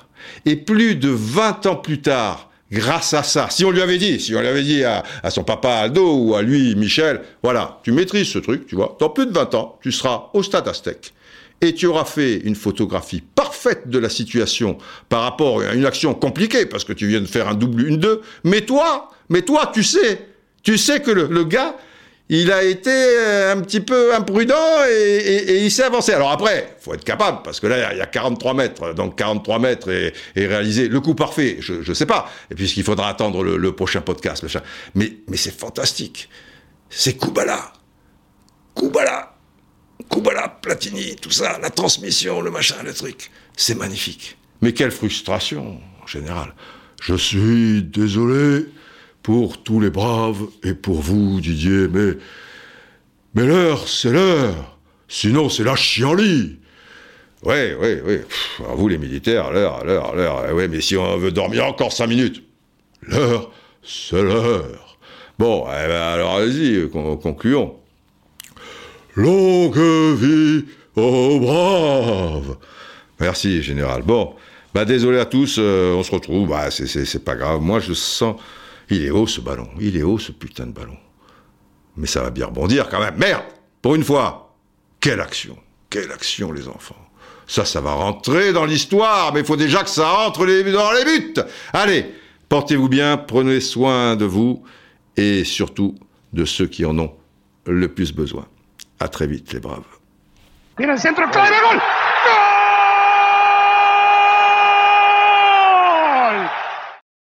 Et plus de 20 ans plus tard, grâce à ça, si on lui avait dit, si on lui avait dit à, son papa Aldo ou à lui, Michel, voilà, tu maîtrises ce truc, tu vois, dans plus de 20 ans, tu seras au stade Aztec. Et tu auras fait une photographie parfaite de la situation par rapport à une action compliquée, parce que tu viens de faire un double, une deux. Mais toi, mais toi, tu sais, tu sais que le gars, il a été euh, un petit peu imprudent et, il s'est avancé. Alors après, faut être capable, parce que là, il y a 43 mètres, donc 43 mètres et, réaliser le coup parfait, je ne sais pas, et puisqu'il faudra attendre le, prochain podcast. Mais, mais c'est fantastique. C'est Koubala. Koubala. Koubala, Platini, tout ça, la transmission, le machin, le truc. C'est magnifique. Mais quelle frustration, en général. Je suis désolé pour tous les braves et pour vous, Didier, mais. Mais l'heure, c'est l'heure. Sinon, c'est la chienlit. Oui, oui, oui. vous, les militaires, l'heure, l'heure, l'heure. Oui, mais si on veut dormir encore cinq minutes. L'heure, c'est l'heure. Bon, eh ben, alors allez-y, concluons. Longue vie aux braves. Merci, général. Bon, bah désolé à tous, euh, on se retrouve. Bah, c'est pas grave. Moi, je sens il est haut ce ballon, il est haut ce putain de ballon. Mais ça va bien rebondir quand même. Merde Pour une fois Quelle action Quelle action les enfants Ça, ça va rentrer dans l'histoire, mais il faut déjà que ça entre dans les buts Allez, portez-vous bien, prenez soin de vous et surtout de ceux qui en ont le plus besoin. À très vite les braves.